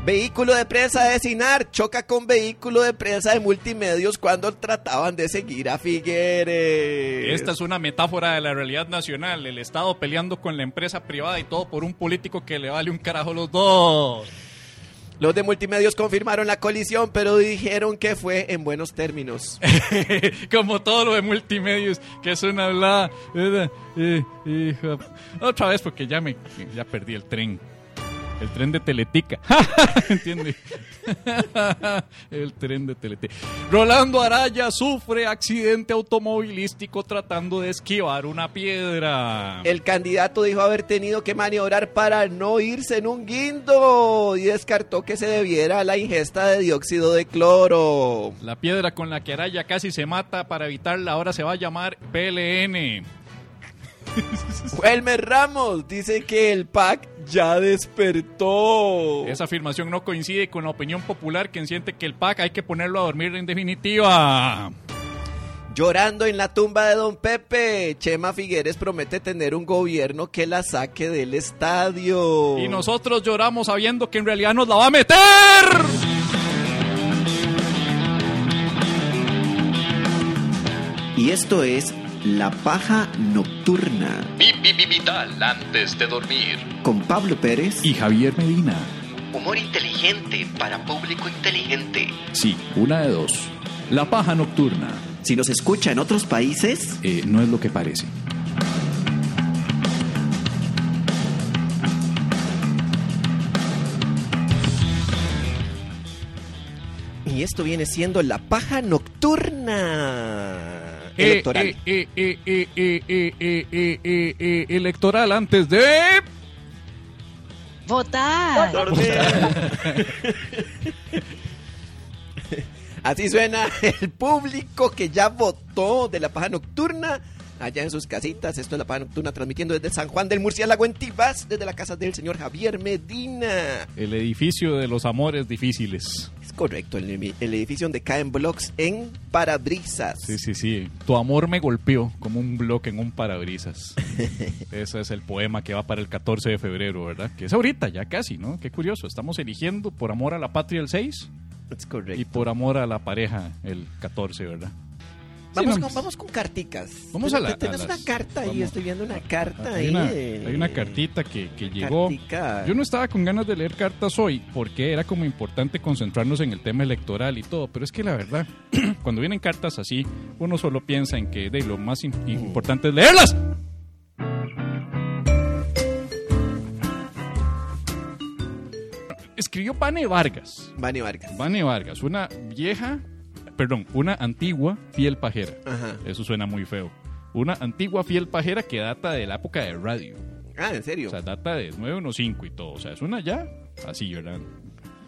Vehículo de prensa de Sinar choca con vehículo de prensa de multimedios cuando trataban de seguir a Figueres. esta es una metáfora de la realidad nacional. El Estado peleando con la empresa privada y todo por un político que le vale un carajo los dos. Los de multimedios confirmaron la colisión, pero dijeron que fue en buenos términos. Como todo lo de multimedios, que es una hablada. Eh, hija. Otra vez porque ya me ya perdí el tren. El tren de Teletica. ¿Entiende? el tren de Teletica. Rolando Araya sufre accidente automovilístico tratando de esquivar una piedra. El candidato dijo haber tenido que maniobrar para no irse en un guindo y descartó que se debiera a la ingesta de dióxido de cloro. La piedra con la que Araya casi se mata para evitarla ahora se va a llamar PLN. Elmer Ramos dice que el PAC ya despertó. Esa afirmación no coincide con la opinión popular que siente que el PAC hay que ponerlo a dormir en definitiva. Llorando en la tumba de Don Pepe, Chema Figueres promete tener un gobierno que la saque del estadio. Y nosotros lloramos sabiendo que en realidad nos la va a meter. Y esto es La Paja Nocturna Vital antes de dormir. con Pablo Pérez Y Javier Medina. Humor inteligente para público inteligente. Sí, una de dos. La paja nocturna Si nos escucha en otros países, eh, no es lo que parece. Y esto viene siendo la paja nocturna electoral. electoral antes de... Votar. Así suena el público que ya votó de la paja nocturna allá en sus casitas. Esto es la paja nocturna transmitiendo desde San Juan del Murciélago en Tibás, desde la casa del señor Javier Medina. El edificio de los amores difíciles. Es correcto, el, el edificio donde caen blogs en parabrisas. Sí, sí, sí. Tu amor me golpeó como un bloque en un parabrisas. Ese es el poema que va para el 14 de febrero, ¿verdad? Que es ahorita, ya casi, ¿no? Qué curioso. Estamos eligiendo por amor a la patria el 6 Es correcto. y por amor a la pareja el 14, ¿verdad? Vamos, Sí, no, con, vamos con carticas. Vamos a la- Tienes a una carta ahí, vamos. estoy viendo una carta Hay ahí. una, hay una cartita que, que llegó. Cartica. Yo no estaba con ganas de leer cartas hoy porque era como importante concentrarnos en el tema electoral y todo, pero es que la verdad, cuando vienen cartas así, uno solo piensa en que de lo más im- importante es leerlas. Escribió Vane Vargas. Vane Vargas. Vane Vargas, una vieja, perdón, una antigua fiel pajera. Ajá. Eso suena muy feo. Una antigua fiel pajera que data de la época de radio. Ah, ¿en serio? O sea, data de 915 y todo. O sea, es una ya así, ¿verdad?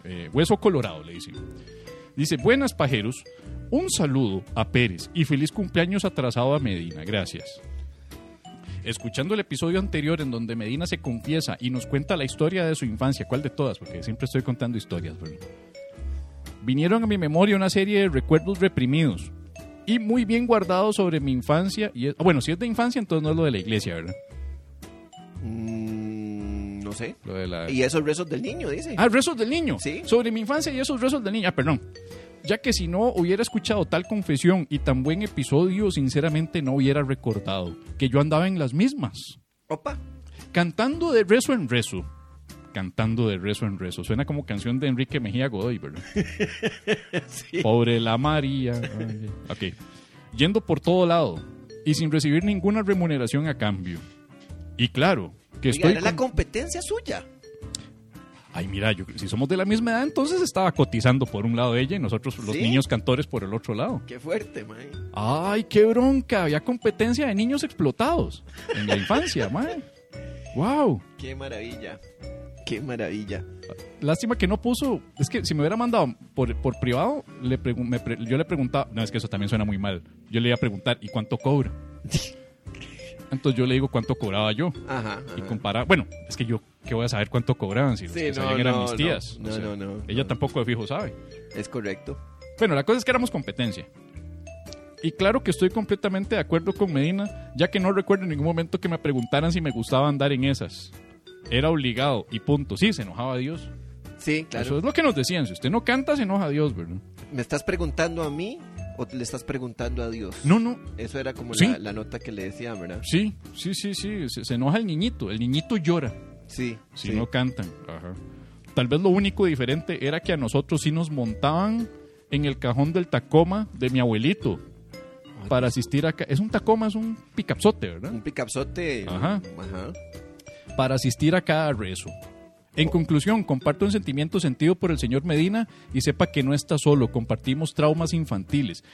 Eh, hueso colorado, le dicen. Dice, buenas pajeros, un saludo a Pérez y feliz cumpleaños atrasado a Medina. Gracias. Escuchando el episodio anterior en donde Medina se confiesa y nos cuenta la historia de su infancia, ¿cuál de todas? Porque siempre estoy contando historias, ¿verdad? Vinieron a mi memoria una serie de recuerdos reprimidos y muy bien guardados sobre mi infancia. Y es- bueno, si es de infancia, entonces no es lo de la iglesia, ¿verdad? Mm, no sé. Lo de la... Y esos rezos del niño, dice. Ah, rezos del niño. Sí. Sobre mi infancia y esos rezos del niño. Ah, perdón. Ya que si no hubiera escuchado tal confesión y tan buen episodio, sinceramente no hubiera recordado que yo andaba en las mismas. Opa. Cantando de rezo en rezo. Cantando de rezo en rezo. Suena como canción de Enrique Mejía Godoy, ¿verdad? Pobre la María. Ay, ok. Yendo por todo lado y sin recibir ninguna remuneración a cambio. Y claro, que Oiga, estoy... era la competencia suya. Ay, mira, yo, si somos de la misma edad, entonces estaba cotizando por un lado de ella y nosotros los ¿Sí? niños cantores por el otro lado. Qué fuerte, mae. Ay, qué bronca. Había competencia de niños explotados en la infancia, mae. Wow. Qué maravilla. Qué maravilla. Lástima que no puso. Es que si me hubiera mandado por, por privado, le me pre- yo le preguntaba. No, es que eso también suena muy mal. Yo le iba a preguntar, ¿y cuánto cobra? Entonces yo le digo cuánto cobraba yo. Ajá. Y ajá. comparar. Bueno, es que yo, ¿qué voy a saber cuánto cobraban? Si los Sí, que no, sabían eran no, mis no. tías. No, no, no, Ella tampoco de fijo sabe. Es correcto. Bueno, la cosa es que éramos competencia. Y claro que estoy completamente de acuerdo con Medina, ya que no recuerdo en ningún momento que me preguntaran si me gustaba andar en esas. Era obligado y punto. Sí, se enojaba Dios. Sí, Eso claro. es lo que nos decían. Si usted no canta, se enoja Dios, ¿verdad? ¿Me estás preguntando a mí o le estás preguntando a Dios? No, no. Eso era como Sí. la, la nota que le decían, ¿verdad? Sí, sí, sí, sí. Se, se enoja el niñito. El niñito llora Sí. si sí. no cantan. Ajá. Tal vez lo único diferente era que a nosotros sí nos montaban en el cajón del Tacoma de mi abuelito para asistir acá. Es un Tacoma, es un picapsote, ¿verdad? Un picapsote. Ajá. Ajá. Para asistir a cada rezo. En conclusión, comparto un sentimiento sentido por el señor Medina y sepa que no está solo, compartimos traumas infantiles.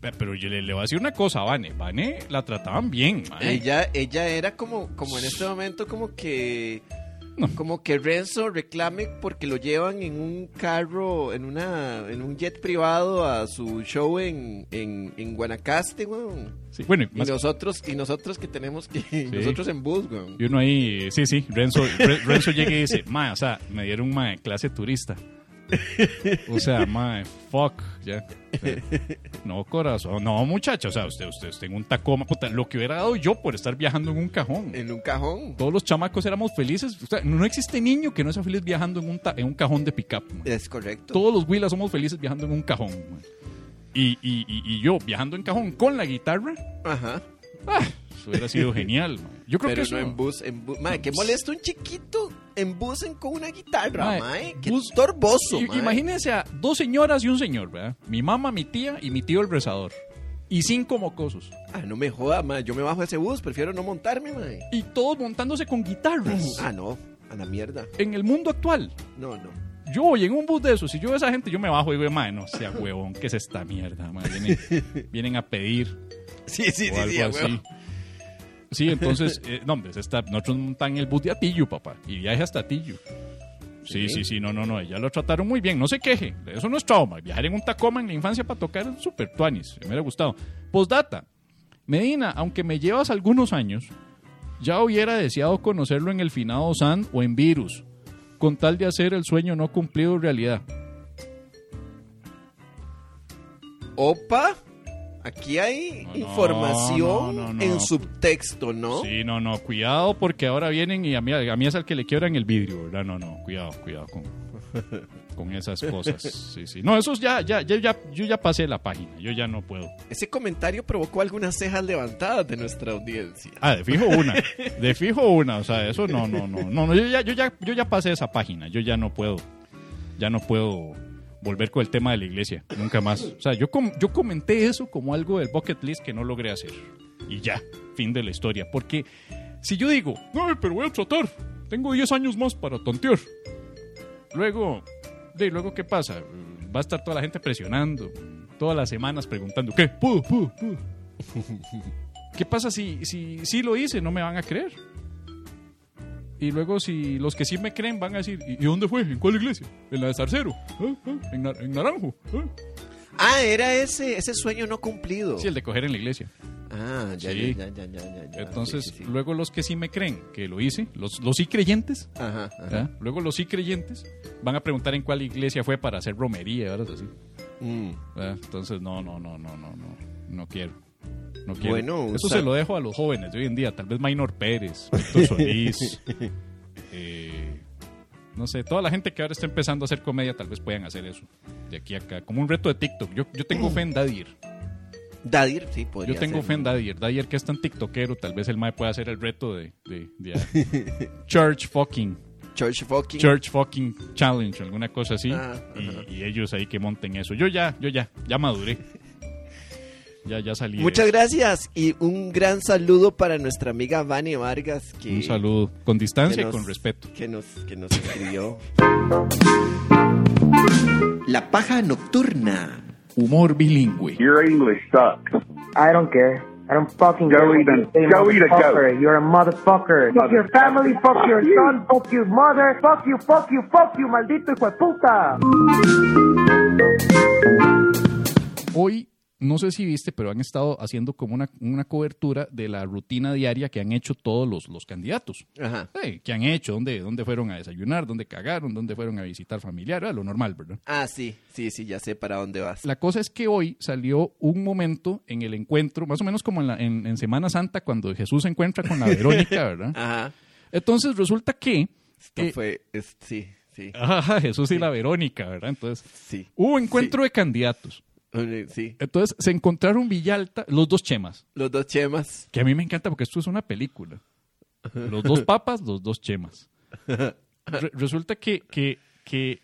Pe- Pero yo le, le voy a decir una cosa Vane. Vane la trataban bien. Ella, ella era como, como en este momento como que. Como que Renzo reclame porque lo llevan en un carro, en una, en un jet privado a su show en, en, en Guanacaste, weón. Sí, bueno, y más- nosotros, y nosotros que tenemos que, nosotros en bus, weón. y uno ahí, sí, sí, Renzo, Re- Renzo llega y dice, mae, o sea, me dieron mae, clase turista. O sea, mae, fuck, ya. O sea, no, corazón, no, muchacha, o sea, usted, usted, usted en un Tacoma, puta, lo que hubiera dado yo por estar viajando en un cajón. En un cajón. Todos los chamacos éramos felices. O sea, no existe niño que no sea feliz viajando en un, ta- en un cajón de pickup. Es correcto. Todos los Willas somos felices viajando en un cajón. Y, y, y, y yo viajando en cajón con la guitarra, Ajá. ah, eso hubiera sido genial. Yo creo Pero que eso, no en bus, en bus. Mae, qué molesto un chiquito en bus en- con una guitarra, Mae, mae. Qué bus- torboso, mae. Imagínense a dos señoras y un señor, ¿verdad? Mi mamá, mi tía y mi tío el rezador. Y cinco mocosos. Ah, no me joda, mae. Yo me bajo de ese bus, prefiero no montarme, mae. Y todos montándose con guitarras. Ah, no. A la mierda. En el mundo actual. No, no. Yo voy en un bus de esos, si yo veo a esa gente, yo me bajo y digo, mae, no sea huevón, ¿qué es esta mierda? mae? Vienen, vienen a pedir Sí, sí, o algo así. Sí, entonces, eh, no, hombre, está, nosotros montan en el bus de Atillo, papá, y viaje hasta Atillo. Sí, sí, sí, no, no, no, ya lo trataron muy bien, no se queje, eso no es trauma. Viajar en un Tacoma en la infancia para tocar es súper tuanis, me hubiera gustado. Postdata, Medina, aunque me llevas algunos años, ya hubiera deseado conocerlo en el finado San o en Virus, con tal de hacer el sueño no cumplido realidad. Opa. Aquí hay No, información no, no, no. en subtexto, ¿no? Sí, no, no, cuidado porque ahora vienen y a mí, a mí es al que le quiebran el vidrio, ¿verdad? No, no, cuidado, cuidado con, con esas cosas. Sí, sí. No, esos ya, ya, ya, ya, yo ya pasé la página, yo ya no puedo. Ese comentario provocó algunas cejas levantadas de nuestra audiencia. Ah, de fijo una, de fijo una, o sea, eso no, no, no, no, no yo ya, yo ya, yo ya pasé esa página, yo ya no puedo, ya no puedo volver con el tema de la iglesia, nunca más. O sea, yo, com- yo comenté eso como algo del bucket list que no logré hacer. Y ya, fin de la historia. Porque si yo digo, ay, pero voy a tratar, tengo 10 años más para tontear. Luego, de luego, ¿qué pasa? Va a estar toda la gente presionando, todas las semanas preguntando, ¿qué? ¿Puedo? ¿Puedo? ¿Puedo? ¿Qué pasa si, si, si lo hice? No me van a creer. Y luego si los que sí me creen van a decir, ¿y dónde fue? ¿En cuál iglesia? ¿En la de Zarcero? ¿Ah? ¿Ah? ¿En, Nar- en Naranjo? ¿Ah? Ah, era ese, ese sueño no cumplido. Sí, el de coger en la iglesia. Ah, ya, Sí. ya, ya, ya, ya, ya. Entonces, Sí, sí, sí. luego los que sí me creen que lo hice, los, los sí creyentes, Ajá, luego los sí creyentes van a preguntar en cuál iglesia fue para hacer romería, ¿verdad? Así, Mm. Entonces, no, no, no, no, no, no, no quiero. No quiero. Bueno, Eso se lo dejo a los jóvenes de hoy en día, tal vez Maynor Pérez, Víctor Solís, eh, no sé, toda la gente que ahora está empezando a hacer comedia tal vez puedan hacer eso, de aquí a acá, como un reto de TikTok. Yo, yo tengo fe en Dadir. Dadir, sí, podría Yo tengo ser. fe en Dadier. Dadier que es tan tiktokero, tal vez el mae pueda hacer el reto de, de, de, Church fucking Church fucking. Church fucking challenge, alguna cosa así. Ah, y, y ellos ahí que monten eso. Yo ya, yo ya, ya maduré. Ya, ya salí. Muchas gracias y un gran saludo para nuestra amiga Vani Vargas que, Un saludo con distancia y con respeto. que nos, que nos escribió. La paja nocturna. Humor bilingüe. Your English sucks. I don't care. I don't fucking Go eat a- go eat a goat. You're a motherfucker. Fuck your family, fuck your son, fuck your mother, fuck you, fuck you, fuck you, maldito hijo de puta. Hoy, no sé si viste, pero han estado haciendo como una, una cobertura de la rutina diaria que han hecho todos los, los candidatos. Ajá. Eh, ¿Qué han hecho? ¿Dónde, ¿Dónde fueron a desayunar? ¿Dónde cagaron? ¿Dónde fueron a visitar familiares? Lo normal, ¿verdad? Ah, sí, sí, sí, ya sé para dónde vas. La cosa es que hoy salió un momento en el encuentro, más o menos como en, la- en- en Semana Santa, cuando Jesús se encuentra con la Verónica, ¿verdad? Ajá. Entonces resulta que... Esto eh, fue, es- sí, sí, ajá, Jesús y la Verónica, ¿verdad? Entonces, sí. hubo encuentro de candidatos. Sí, Entonces se encontraron Villalta, los dos chemas, los dos chemas. que a mí me encanta porque esto es una película. Los dos papas, los dos chemas. Re- resulta que, que, que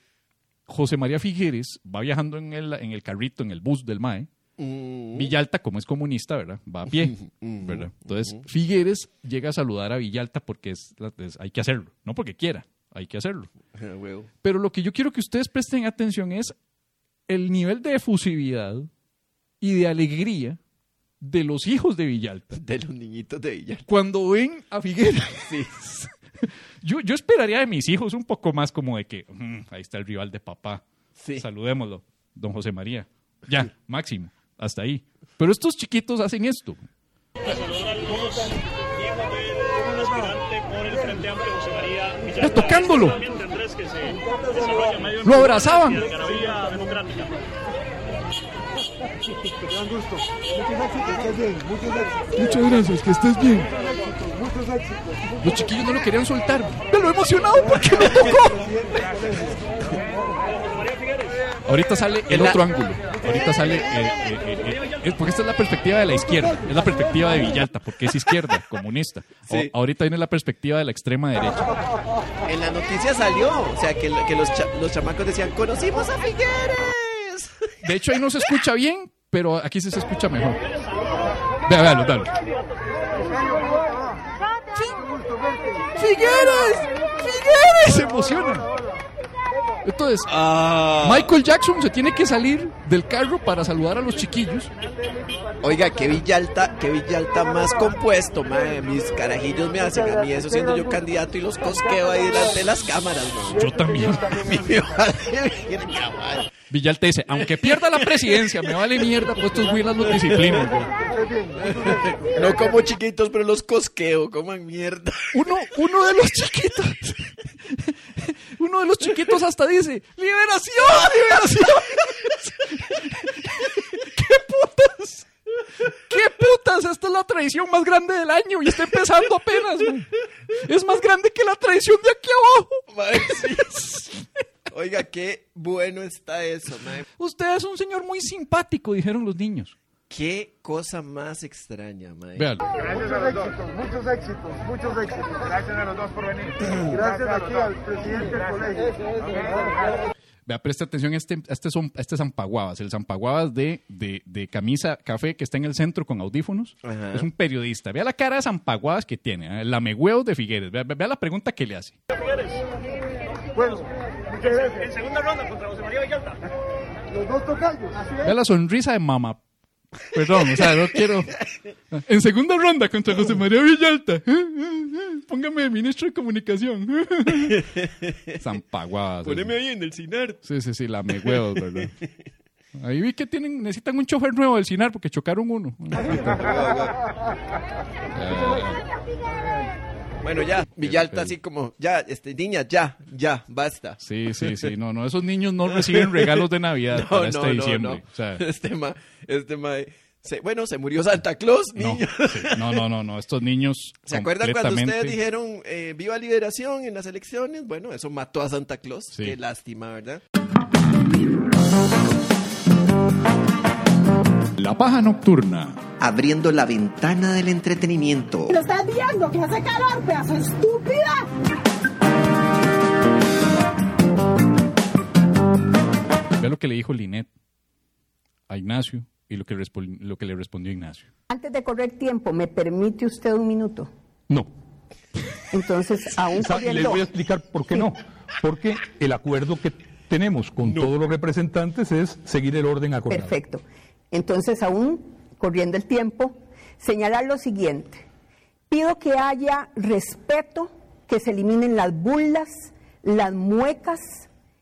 José María Figueres va viajando en el, en el carrito, en el bus del MAE. Mm, Villalta, como es comunista, ¿verdad? Va a pie, ¿verdad? Entonces, Figueres llega a saludar a Villalta porque es, es- hay que hacerlo, no porque quiera, hay que hacerlo. Pero lo que yo quiero que ustedes presten atención es el nivel de efusividad y de alegría de los hijos de Villalta De los niñitos de Villalta. cuando ven a Figueres. Yo, yo esperaría de mis hijos un poco más como de que "Mm, ahí está el rival de papá. Sí. Saludémoslo, don José María. Ya, máximo, hasta ahí. Pero estos chiquitos hacen esto. Ya tocándolo. Lo abrazaban. Muchas gracias, que estés bien. Los chiquillos no lo querían soltar. Me lo he emocionado porque me tocó. Ahorita sale el otro ángulo. Ahorita sale. eh, eh, eh, eh, es porque esta es la perspectiva de la izquierda. Es la perspectiva de Villalta, porque es izquierda, comunista. O- Sí. ahorita viene la perspectiva de la extrema derecha. En la noticia salió, o sea, que, que los, cha- los chamacos decían, conocimos a Figueres. De hecho, ahí no se escucha bien, pero aquí sí se escucha mejor. Vea, véalo, dale. ¡Figueres! ¡Figueres! Se emociona. Entonces, Michael Jackson se tiene que salir del carro para saludar a los chiquillos. Oiga, que Villalta, que Villalta más compuesto, madre. Mis carajillos me hacen a mí eso siendo yo candidato y los cosqueo ahí delante de las cámaras. Yo también. Dice, aunque pierda la presidencia, me vale mierda, pues estos güeyes los disciplinan. No como chiquitos, pero los cosqueo, coman mierda. Uno, uno de los chiquitos, uno de los chiquitos hasta dice, ¡Liberación! ¡Liberación! ¿Qué putas? ¿Qué putas? Esta es la traición más grande del año y está empezando apenas. Es más grande que la traición de aquí abajo. Sí. Oiga, qué bueno está eso, madre. Usted es un señor muy simpático, dijeron los niños. Qué cosa más extraña, madre. Véalo. Muchos éxitos, muchos éxitos, muchos éxitos. Gracias a los dos por venir. Gracias aquí al presidente del colegio. Vea, presta atención a este, a este, son, a este Zampaguabas, el Zampaguabas de, de, de camisa café que está en el centro con audífonos. Ajá. Es un periodista. Vea la cara de Zampaguabas que tiene, ¿eh? el lamehuevo de Figueres. Vea, vea la pregunta que le hace. Bueno, muchas gracias. En segunda ronda contra José María Villalta. Los dos tocayos. Vea la sonrisa de mamá. Perdón, o sea, no quiero. En segunda ronda contra José María Villalta. Póngame ministro de comunicación. Zampaguabas. ahí en el CINAR. Sí, sí, sí, lamehuevos, ¿verdad? Ahí vi que tienen, necesitan un chofer nuevo del CINAR porque chocaron uno. Bueno, ya, Villalta así como, ya, este, niña, ya, ya, basta. Sí, sí, sí. No, no, esos niños no reciben regalos de Navidad para este diciembre. O sea, Este ma, este ma, se- bueno, se murió Santa Claus, no, niño. sí, no, no, no, no. Estos niños. ¿Se acuerdan cuando ustedes dijeron eh, viva liberación en las elecciones? Bueno, eso mató a Santa Claus. Sí. Qué lástima, ¿verdad? La paja nocturna. Abriendo la ventana del entretenimiento. ¿Lo estás viendo? Que hace calor, pedazo estúpida. Vea lo que le dijo Linet a Ignacio y lo que, lo que le respondió Ignacio. Antes de correr tiempo, ¿me permite usted un minuto? No. Entonces, aún Les voy a explicar por qué no. Porque el acuerdo que tenemos con todos los representantes es seguir el orden acordado. Perfecto. Entonces, aún corriendo el tiempo, señalar lo siguiente. Pido que haya respeto, que se eliminen las burlas, las muecas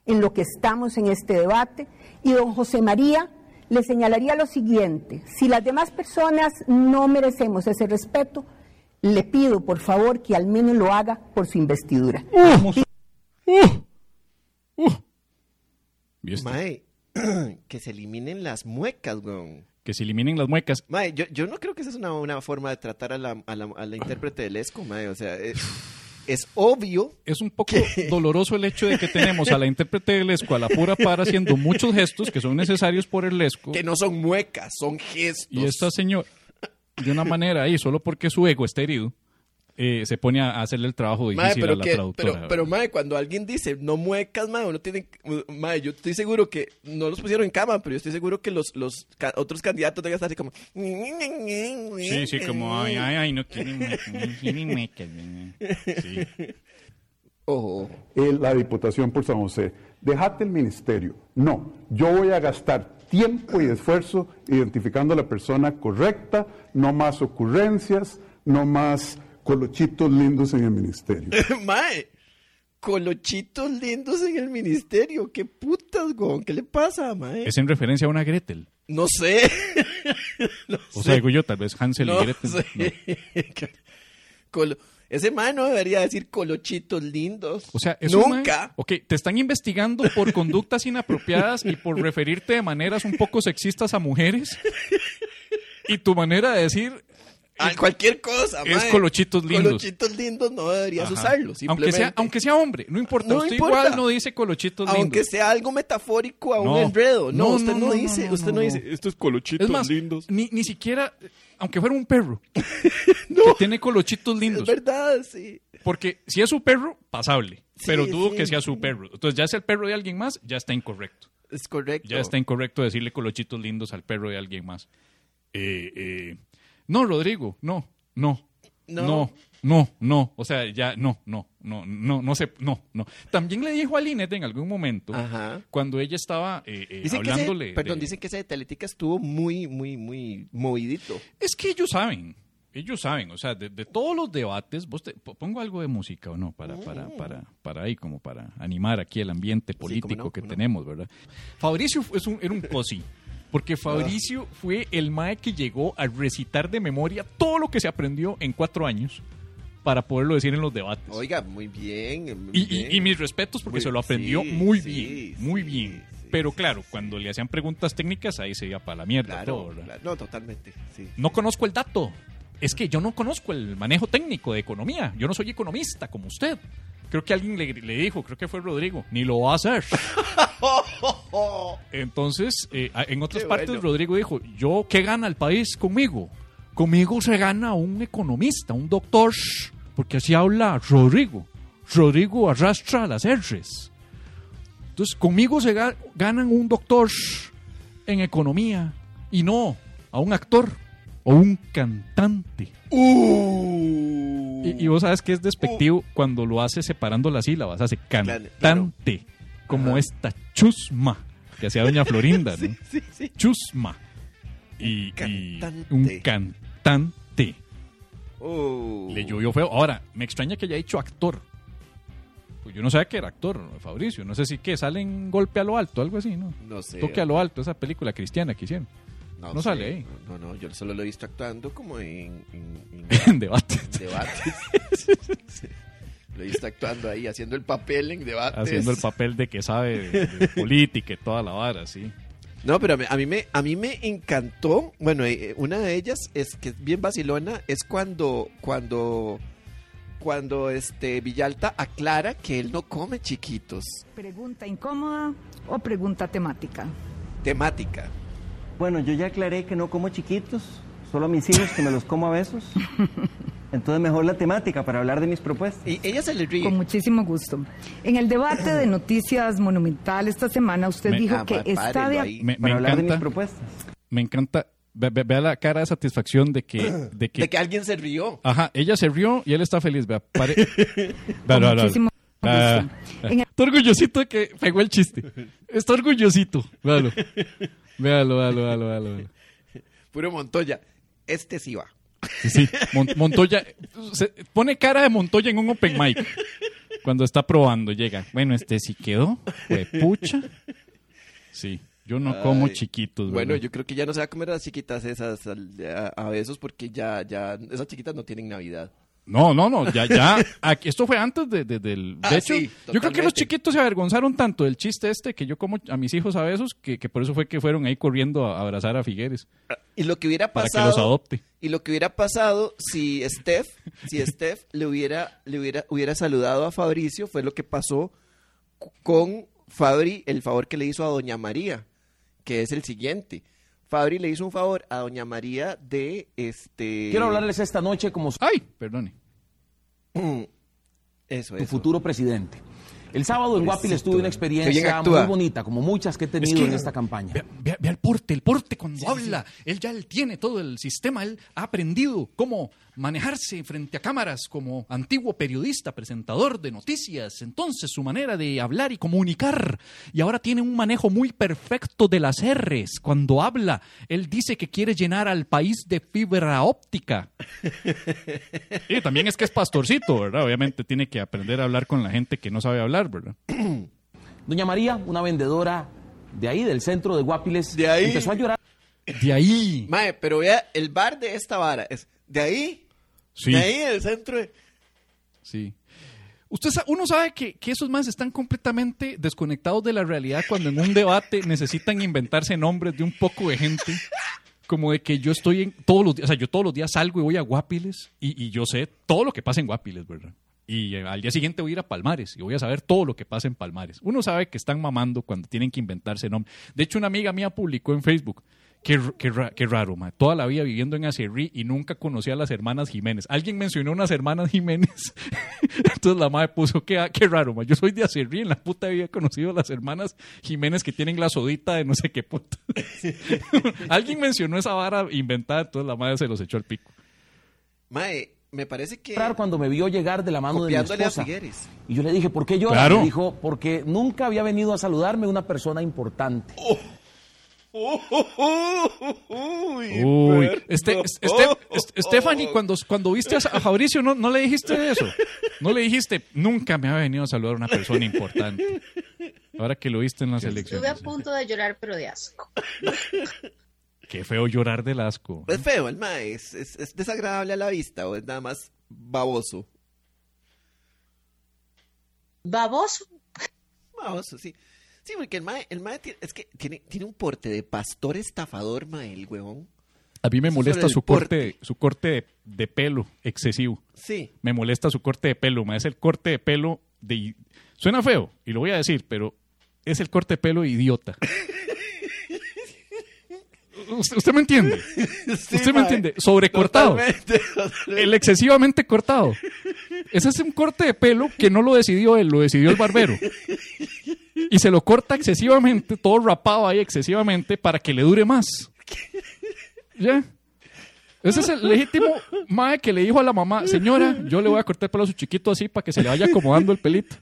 en lo que estamos en este debate. Y don José María le señalaría lo siguiente. Si las demás personas no merecemos ese respeto, le pido por favor que al menos lo haga por su investidura. ¿Viste? Mae, que se eliminen las muecas, weón. Que se eliminen las muecas. Mae, yo, yo no creo que esa es una, una forma de tratar a la, a la, a la intérprete del ESCO, mae. O sea, es, es obvio. Es un poco doloroso el hecho de que tenemos a la intérprete del ESCO a la pura par haciendo muchos gestos que son necesarios por el ESCO. Que no son muecas, son gestos. Y esta señora, de una manera ahí, solo porque su ego está herido, eh, se pone a hacerle el trabajo difícil pero, a la que, traductora. pero, pero, mae, cuando alguien dice no muecas, mae, uno tiene. Mae, yo estoy seguro que no los pusieron en cama, pero yo estoy seguro que los, los ca- otros candidatos deben estar así como. Sí, sí, como, ay, ay, ay, no quieren muecas. Sí. Ojo, ojo. eh, la Diputación por San José. Dejate el ministerio. No, yo voy a gastar tiempo y esfuerzo identificando a la persona correcta, no más ocurrencias, no más colochitos lindos en el ministerio. Mae, colochitos lindos en el ministerio. ¿Qué putas, gon? ¿Qué le pasa, mae? Es en referencia a una Gretel. No sé. No O sé. sea, digo yo, tal vez Hansel No y Gretel. sé. No. Colo- Ese mae no debería decir colochitos lindos. O sea, es un mae- Nunca. ok, te están investigando por conductas inapropiadas y por referirte de maneras un poco sexistas a mujeres. Y tu manera de decir A cualquier cosa, es mae. colochitos lindos. Colochitos lindos no deberías Ajá. usarlos. aunque sea, aunque sea hombre, no importa. No usted importa. igual no dice colochitos Aunque lindos. sea algo metafórico a un No. enredo. No, No, usted no, no, no, dice, no, no, usted no, no. dice, estos colochitos Es más, lindos. Ni, ni siquiera, aunque fuera un perro, que tiene colochitos Es lindos. verdad, sí. Porque si es su perro, pasable. Sí, pero dudo sí, que sea su perro. Entonces ya es el perro de alguien más, ya está incorrecto. Es correcto. Ya está incorrecto decirle colochitos lindos al perro de alguien más. Eh, eh, no, Rodrigo, no, no, No. no, no, no. O sea, ya, no, no, no, no, no sé, no, no. También le dijo a Linet en algún momento, Ajá. cuando ella estaba eh, eh, Dicen que hablándole. ese, perdón, de- dicen que ese de Teletica estuvo muy, muy, muy movidito. Es que ellos saben, ellos saben, o sea, de, de todos los debates, vos te, po- pongo algo de música o no, para, para, para, para ahí, como para animar aquí el ambiente político no, que no. tenemos, ¿verdad? Fabricio es un, era un cosi, porque Fabricio fue el mae que llegó a recitar de memoria todo lo que se aprendió en cuatro años para poderlo decir en los debates. Oiga, muy bien. muy Y, y- bien. y mis respetos porque Muy- se lo aprendió sí, muy bien, sí, muy bien. sí, Pero claro, cuando le hacían preguntas técnicas, ahí se iba para la mierda todo, Claro, ¿verdad? claro. No, totalmente. No conozco el dato. Es que yo no conozco el manejo técnico de economía. Yo no soy economista como usted. Creo que alguien le, le dijo, creo que fue Rodrigo, ni lo va a hacer. Entonces, eh, en otras partes. Rodrigo dijo, yo, ¿qué gana el país conmigo? Conmigo se gana un economista, un doctor, porque así habla Rodrigo. Rodrigo arrastra las R's. Entonces, conmigo se ga- ganan un doctor en economía y no a un actor o un cantante. Uh. Y, y vos sabes que es despectivo cuando lo hace separando las sílabas, hace cantante, como Ajá. esta chusma que hacía doña Florinda, ¿no? Sí, sí. Chusma. Y, y Cantante. un cantante. Uh. Le llovió feo. Ahora, me extraña que haya dicho actor. Pues yo no sabía que era actor, Fabricio. No sé si que sale en golpe a lo alto, algo así, ¿no? No sé. Toque a lo alto, esa película cristiana que hicieron. No sale ahí. No, no, yo solo lo he visto actuando como en, en- En debate. en debates. Sí. Lo he visto actuando ahí, haciendo el papel en debates. Haciendo el papel de que sabe de, de política y toda la vara, sí. No, pero a mí, a mí me, a mí me encantó. Bueno, eh, una de ellas es que es bien vacilona, es cuando, cuando, cuando este Villalta aclara que él no come chiquitos. ¿Pregunta incómoda o pregunta temática? Temática. Bueno, yo ya aclaré que no como chiquitos, solo a mis hijos que me los como a besos. Entonces mejor la temática para hablar de mis propuestas. Y ella se le ríe. Con muchísimo gusto. En el debate de Noticias Monumental esta semana usted Me- dijo Ah, que está de. Me, me Para hablar de mis encanta, propuestas. me encanta. Ve- ve- Vea la cara de satisfacción de que, de que, De que alguien se rió. Ajá, ella se rió y él está feliz. Vea, pare- Vea, Con vea, vea. muchísimo Ah, gusto. ah. El- Está orgullosito de que pegó el chiste. Está orgullosito. Véalo. Véalo, véalo, véalo, véalo. Puro Montoya. Este sí va. Sí, sí. Mon- Montoya se pone cara de Montoya en un open mic cuando está probando. Llega. Bueno, este sí quedó. Fue pucha. Sí. Yo no como Ay, chiquitos. Bueno, ¿verdad? yo creo que ya no se va a comer a las chiquitas esas al- a, a besos porque ya, ya, esas chiquitas no tienen Navidad. No, no, no, ya, ya. Aquí- esto fue antes de, de- del. De Ah, hecho, sí, yo creo que los chiquitos se avergonzaron tanto del chiste este que yo como a mis hijos a besos que, que por eso fue que fueron ahí corriendo a abrazar a Figueres Y lo que hubiera para que pasado. los adopte. Y lo que hubiera pasado si Steph, si Steph le hubiera, le hubiera, hubiera saludado a Fabricio, fue lo que pasó con Fabri, el favor que le hizo a Doña María, que es el siguiente. Fabri le hizo un favor a Doña María de este. Quiero hablarles esta noche como Ay, perdone. Mm, Eso, su eso. futuro presidente. El sábado en Guapiles tuve una Qué experiencia muy bonita, como muchas que he tenido que- en esta campaña. Ve, ve- ve al porte, el porte cuando habla, él ya él tiene todo el sistema, él ha aprendido cómo manejarse frente a cámaras como antiguo periodista, presentador de noticias, entonces su manera de hablar y comunicar, y ahora tiene un manejo muy perfecto de las R's. Cuando habla, él dice que quiere llenar al país de fibra óptica. Y también es que es pastorcito, ¿verdad? Obviamente tiene que aprender a hablar con la gente que no sabe hablar, ¿verdad? Doña María, una vendedora de ahí, del centro de Guapiles, De ahí. empezó a llorar. De ahí. Mae, pero vea, el bar de esta vara es de ahí, Sí. de ahí el centro de... Sí. Usted sa- uno sabe que, que esos más están completamente desconectados de la realidad cuando en un debate necesitan inventarse nombres de un poco de gente. Como de que yo estoy en todos los días, o sea, yo todos los días salgo y voy a Guapiles y, y yo sé todo lo que pasa en Guapiles, ¿verdad? Y eh, al día siguiente voy a ir a Palmares y voy a saber todo lo que pasa en Palmares. Uno sabe que están mamando cuando tienen que inventarse nombres. De hecho, una amiga mía publicó en Facebook Qué, qué qué raro, ma. Toda la vida viviendo en Acerrí y nunca conocí a las hermanas Jiménez. Alguien mencionó unas hermanas Jiménez. Entonces la madre puso, qué, qué raro, ma. Yo soy de Acerrí, en la puta he conocido a las hermanas Jiménez que tienen la sodita de no sé qué puta. Alguien mencionó esa vara inventada, entonces la madre se los echó al pico. Mae, me parece que... cuando me vio llegar de la mano de mi esposa. Figueres. Y yo le dije, ¿por qué llora? Claro. Me dijo, porque nunca había venido a saludarme una persona importante. Uy, este, este, este- Stephanie, cuando, cuando viste a, a Fabricio, ¿no, ¿no le dijiste eso? No le dijiste, nunca me ha venido a saludar una persona importante. Ahora que lo viste en las Estuve a elecciones. punto de llorar, pero de asco. Qué feo llorar del asco. Es feo el mae, es, es, es desagradable a la vista o es nada más baboso. Baboso. Baboso, sí. Sí, porque el mae, el mae tiene, es que tiene, tiene un porte de pastor estafador, mae, el huevón. A mí me Eso molesta su corte, su corte de, de pelo excesivo. Sí. Me molesta su corte de pelo. ma. Es el corte de pelo de... Suena feo, y lo voy a decir, pero es el corte de pelo idiota. ¿Usted, usted me entiende? ¿Usted me entiende? Sobrecortado. Totalmente, totalmente. El excesivamente cortado. Ese es un corte de pelo que no lo decidió él, lo decidió el barbero. Y se lo corta excesivamente, todo rapado ahí excesivamente para que le dure más. ¿Ya? Ese es el legítimo mae que le dijo a la mamá, señora, yo le voy a cortar el pelo a su chiquito así para que se le vaya acomodando el pelito.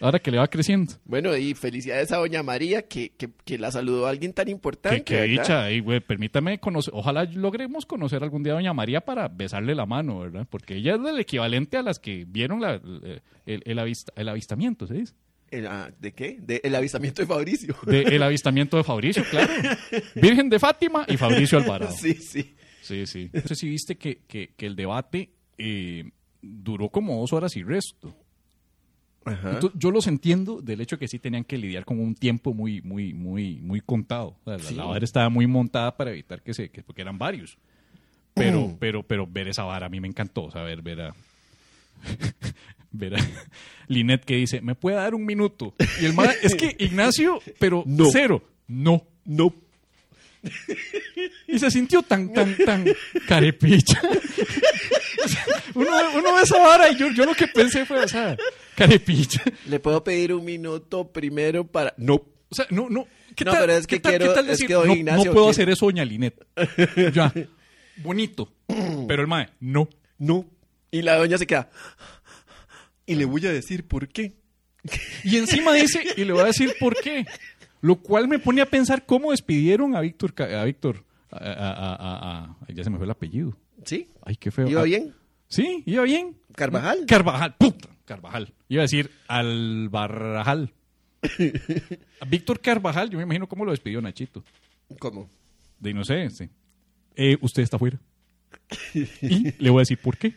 Ahora que le va creciendo. Bueno, y felicidades a doña María que, que, que la saludó a alguien tan importante. Que, dicha, ahí, güey, permítame conocer, ojalá logremos conocer algún día a Doña María para besarle la mano, ¿verdad? Porque ella es el equivalente a las que vieron la- el, el avista- el avistamiento, ¿se dice? El, ah, ¿De qué? De, el avistamiento de Fabricio. De- el avistamiento de Fabricio, claro. Virgen de Fátima y Fabricio Alvarado. Sí, sí. Sí, sí. No sé si viste que, que- que el debate eh, duró como dos horas y resto. Entonces, yo los entiendo del hecho que sí tenían que lidiar con un tiempo muy, muy, muy, muy contado. O sea, la, Sí. la vara estaba muy montada para evitar que se, que, porque eran varios. Pero, pero, pero ver esa vara a mí me encantó, o sea, ver, ver a, ver a Linet que dice, ¿me puede dar un minuto? Y el ma- es que Ignacio, pero cero, no, no. Y se sintió tan, tan, tan carepicha. Uno ve esa vara y yo, yo lo que pensé fue, o sea, ¿Le puedo pedir un minuto primero para...? No. O sea, no, no. ¿Qué No, tal- pero es qué que tal- qué quiero- tal es decir, que don no, Ignacio no puedo hacer eso, doña Linet. Ya. Bonito. Pero el mae, no. No. Y la doña se queda... Y le voy a decir por qué. Y encima dice, y le voy a decir por qué. Lo cual me pone a pensar cómo despidieron a Víctor, a Víctor, a, a- a- a- a- ya se me fue el apellido. ¿Sí? Ay, qué feo. ¿Iba Ah, bien? Sí, iba bien. ¿Carvajal? Carvajal, puta, Carvajal. Iba a decir Albarrajal. A Víctor Carvajal, yo me imagino cómo lo despidió Nachito. ¿Cómo? De no sé, sí. Eh, usted está fuera. Y le voy a decir por qué.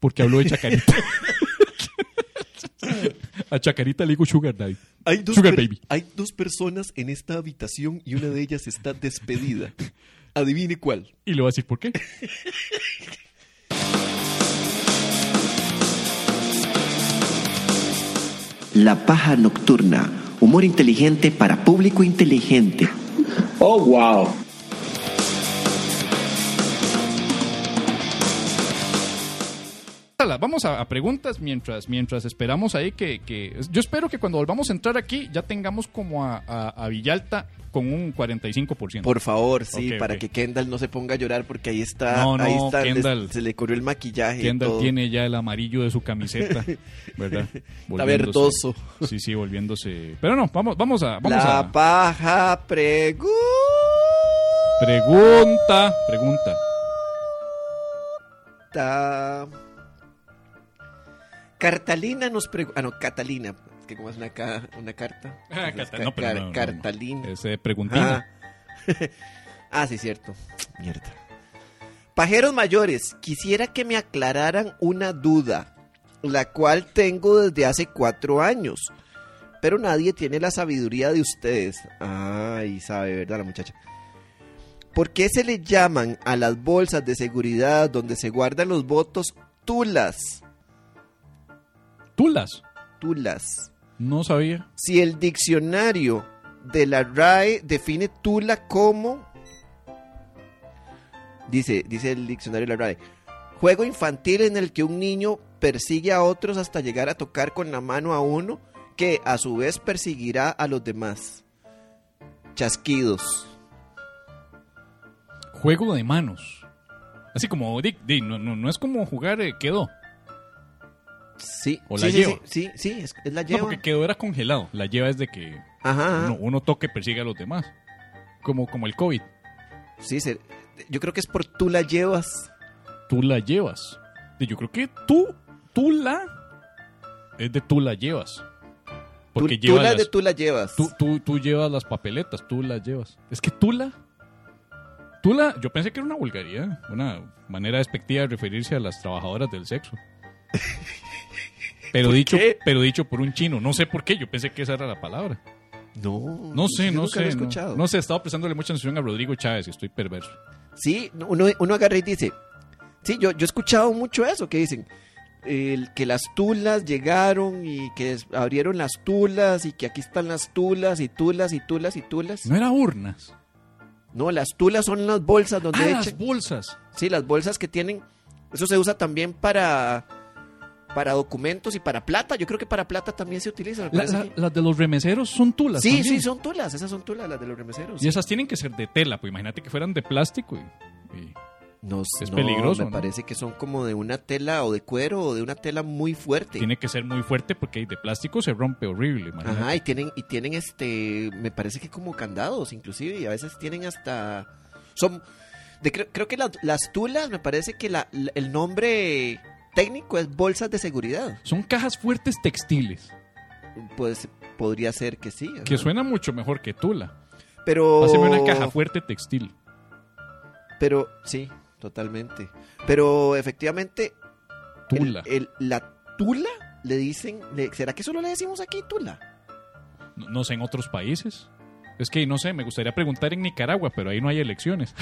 Porque habló de Chacarita. a Chacarita le digo Sugar Daddy. Hay dos, Sugar Baby. hay dos personas en esta habitación y una de ellas está despedida. Adivine cuál. Y le voy a decir por qué. La paja nocturna. Humor inteligente para público inteligente. Oh, wow. A la, vamos a, a preguntas mientras, mientras esperamos ahí que, que- Yo espero que cuando volvamos a entrar aquí ya tengamos como a, a- a Villalta con un 45%. Por favor, sí, para que Kendall no se ponga a llorar porque ahí está, No, no, ahí está, les- Kendall. se le corrió el maquillaje. y Kendall todo. tiene ya el amarillo de su camiseta, ¿verdad? Está verdoso. Sí, sí, volviéndose. Pero no, vamos, vamos a, vamos La a paja pregunta. pregunta, pregunta. Cartalina nos pregunta. Ah, no, Catalina. Es que como es una, ca- una carta. Ah, Cata- ca- no, pero no, no. Cartalina. Es eh, preguntina. Ah. ah, sí, cierto. Mierda. Pajeros mayores, quisiera que me aclararan una duda, la cual tengo desde hace cuatro años, pero nadie tiene la sabiduría de ustedes. Ay, sabe, ¿verdad, la muchacha? ¿Por qué se le llaman a las bolsas de seguridad donde se guardan los votos tulas? ¿Tulas? Tulas. No sabía. Si el diccionario de la RAE define tula como dice dice el diccionario de la RAE juego infantil en el que un niño persigue a otros hasta llegar a tocar con la mano a uno que a su vez perseguirá a los demás. Chasquidos. Juego de manos. Así como, no, no, no es como jugar eh, quedó. Sí. O sí, la sí, lleva. sí, sí, sí, es, es la No, lleva. porque quedó era congelado. La lleva es de que Ajá, ajá. uno, uno toque persigue a los demás. Como, como el COVID. Sí, se- yo creo que es por tú la llevas. Tú la llevas. Yo creo que tú, tú la es de tú la llevas. Porque tú, lleva tú la las- de tú la llevas. Tú, tú, tú llevas las papeletas, tú las llevas. Es que Tula. Tula, yo pensé que era una vulgaridad, una manera despectiva de referirse a las trabajadoras del sexo. Pero dicho, pero dicho por un chino, no sé por qué, yo pensé que esa era la palabra. No, No sé, no he sé. No, no sé, estaba prestándole mucha atención a Rodrigo Chávez estoy perverso. Sí, uno, uno agarra y dice, sí, yo, yo he escuchado mucho eso, que dicen el- que las tulas llegaron y que abrieron las tulas y que aquí están las tulas y tulas y tulas y tulas. No era urnas. No, las tulas son las bolsas donde Ah, echan. las bolsas. Sí, las bolsas que tienen, eso se usa también para para documentos y para plata. Yo creo que para plata también se utiliza. me La- parece la- que- las de los remeseros son tulas. Sí, también. sí, son tulas, esas son tulas, las de los remeseros. Y esas tienen que ser de tela, pues imagínate que fueran de plástico. y- y No, es no, peligroso. Me ¿no? parece que son como de una tela o de cuero o de una tela muy fuerte. Tiene que ser muy fuerte porque de plástico se rompe horrible. imagínate. Ajá, y tienen, y tienen este, me parece que como candados inclusive, y a veces tienen hasta, son, de, creo, creo que las, las tulas, me parece que la, la- el nombre técnico es bolsas de seguridad. Son cajas fuertes textiles. Pues podría ser que sí. Que suena mucho mejor que tula. Pero... Haceme una caja fuerte textil. Pero, sí, totalmente. Pero efectivamente, el- Tula. el- la tula le dicen, le- ¿será que solo le decimos aquí tula? No, no sé, en otros países. Es que no sé, me gustaría preguntar en Nicaragua, pero ahí no hay elecciones.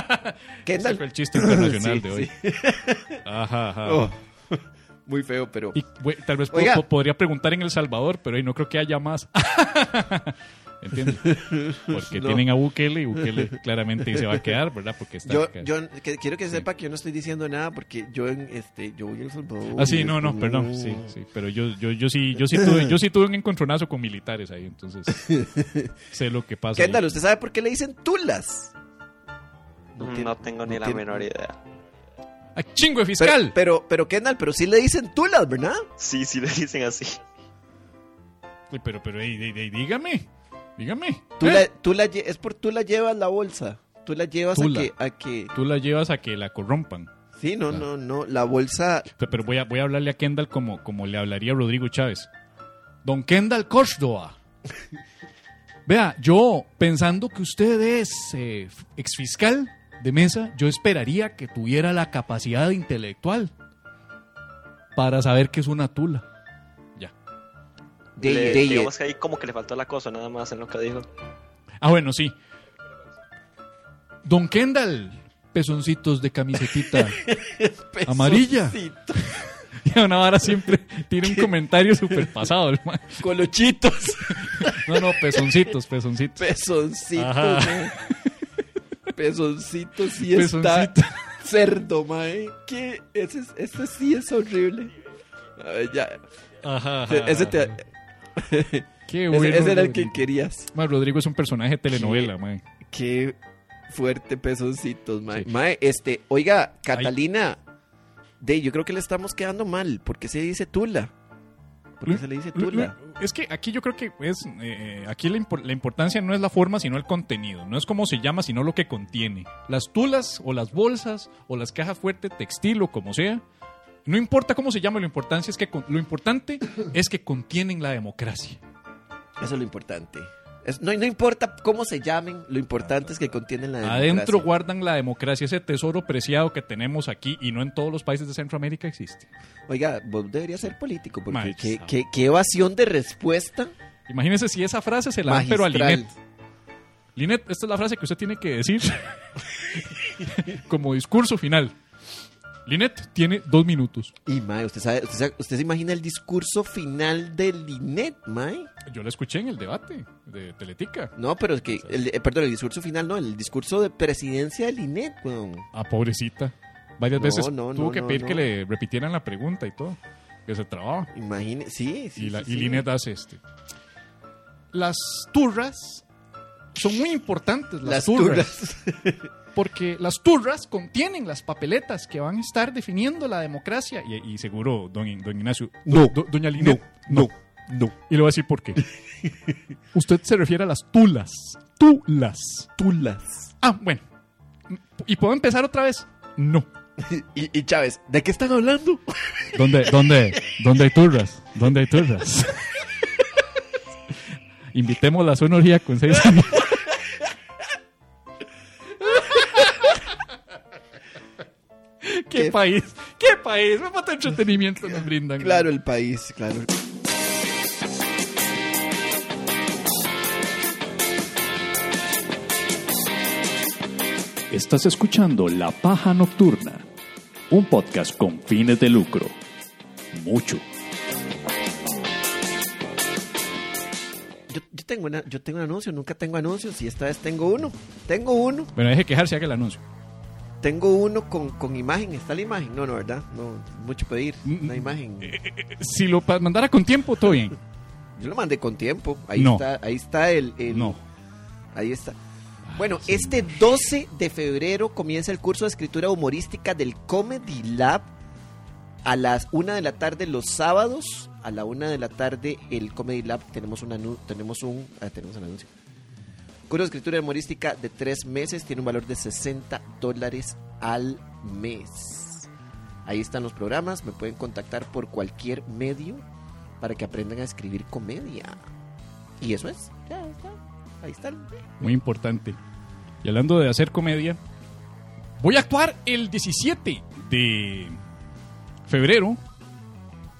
Ese fue el chiste internacional Sí, de hoy. sí. Ajá, ajá. Oh, muy feo, pero... Y tal vez Oiga. podría preguntar en El Salvador, pero ahí no creo que haya más. ¿Entiendes? Porque No. tienen a Bukele y Bukele claramente se va a quedar, ¿verdad? Porque está Yo, acá. yo que- quiero que sepa que yo no estoy diciendo nada porque yo en este yo voy a El Salvador. Ah, sí, no, no, perdón, sí, sí, pero yo, yo, yo sí, yo sí tuve, yo sí tuve un encontronazo con militares ahí, entonces sé lo que pasa. ahí. Kendall, ¿usted sabe por qué le dicen tulas? No, tengo ni no la tiene- menor idea. ¡Ah, chingo de fiscal! Pero, pero, pero Kendall, pero sí le dicen tulas, ¿verdad? Sí, sí le dicen así. Uy, pero, pero, ey, ey, ey, dígame, dígame. Tú ¿Eh? la, tú la lle- es por tú la llevas la bolsa. Tú la llevas a que, a que. Tú la llevas a que la corrompan. Sí, no, no, no. La bolsa. Pe- Pero voy a, voy a hablarle a Kendall como, como le hablaría a Rodrigo Chávez. Don Kendall Córdoba. Vea, yo pensando que usted es eh, exfiscal de mesa, yo esperaría que tuviera la capacidad intelectual para saber que es una tula. De, Le- de- digamos que ahí como que le faltó la cosa nada más en lo que dijo. Ah, bueno, sí. Don Kendall, pezoncitos de camisetita amarilla. Y a una vara siempre tiene un comentario súper pasado. el man. Colochitos. No, no, pezoncitos, pezoncitos. Pezoncitos. Ajá. ¿no? Pezoncitos sí está. Pezoncito. cerdo, mae. ¿Qué? Ese, es- ese sí es horrible. A ver, ya. Ajá, Ese- Ese te... Qué bueno, ese era el que querías. Ma, Rodrigo es un personaje de telenovela, mae. Qué fuerte pezoncitos, mae. Mae, este, oiga, Catalina. De, yo creo que le estamos quedando mal. ¿Por qué se dice Tula? ¿Por qué se le dice Tula? Es que aquí yo creo que es eh, aquí la, impor- la importancia no es la forma sino el contenido, no es cómo se llama sino lo que contiene. Las tulas o las bolsas o las cajas fuertes textil o como sea, no importa cómo se llama, lo importante es que lo importante es que contienen la democracia. Eso es lo importante. Es- no, no importa cómo se llamen, lo importante es que contienen la democracia. Adentro guardan la democracia, ese tesoro preciado que tenemos aquí y no en todos los países de Centroamérica existe. Oiga, vos deberías ser político, porque qué, sabe. qué- qué evasión de respuesta. Imagínese si esa frase se la dan pero a. Linet. Linet, esta es la frase que usted tiene que decir como discurso final. Linet tiene dos minutos. Y, mae, ¿usted, sabe, usted, sabe- usted se imagina el discurso final de Linet, mae? Yo lo escuché en el debate de Teletica. No, pero es que, el, eh, perdón, el discurso final no, el discurso de presidencia de Linet, weón. Ah, pobrecita. Varias No, veces no, tuvo no, que pedir que le repitieran la pregunta y todo. Que se trababa. Imagine, sí, sí. y, la, sí, y sí. Linet hace este. Las turras son muy importantes, las, Las turras. Porque las turras contienen las papeletas que van a estar definiendo la democracia. Y, y seguro, don, Ignacio. No, do- doña Linet. no, no. Y le voy a decir por qué. Usted se refiere a las tulas. Tulas. Tulas. Ah, bueno. ¿Y puedo empezar otra vez? No. Y, y Chávez, ¿de qué están hablando? ¿Dónde, dónde, dónde hay turras? ¿Dónde hay turras? Invitémosla a su orgía con seis años. País? ¿Qué país? ¿Qué falta de entretenimiento nos brindan? Claro, el país, claro. Estás escuchando La Paja Nocturna, un podcast con fines de lucro. Mucho. Yo, yo tengo una, yo tengo un anuncio, nunca tengo anuncios y esta vez tengo uno. Tengo uno. Bueno, deje quejarse, haga el anuncio. Tengo uno con, con imagen. ¿Está la imagen? No, no, ¿verdad? No, mucho pedir. Una imagen. Si lo mandara con tiempo, todo bien. Yo lo mandé con tiempo. Ahí No. está, ahí está el, el- No. Ahí está. Bueno, este 12 de febrero comienza el curso de escritura humorística del Comedy Lab a las 1 de la tarde los sábados. A la 1 de la tarde el Comedy Lab tenemos un tenemos un ah, tenemos un anuncio. Curso de escritura humorística de tres meses tiene un valor de 60 dólares al mes. Ahí están los programas, me pueden contactar por cualquier medio para que aprendan a escribir comedia. Y eso es, ya está, ahí están. Muy importante. Y hablando de hacer comedia, voy a actuar el 17 de febrero,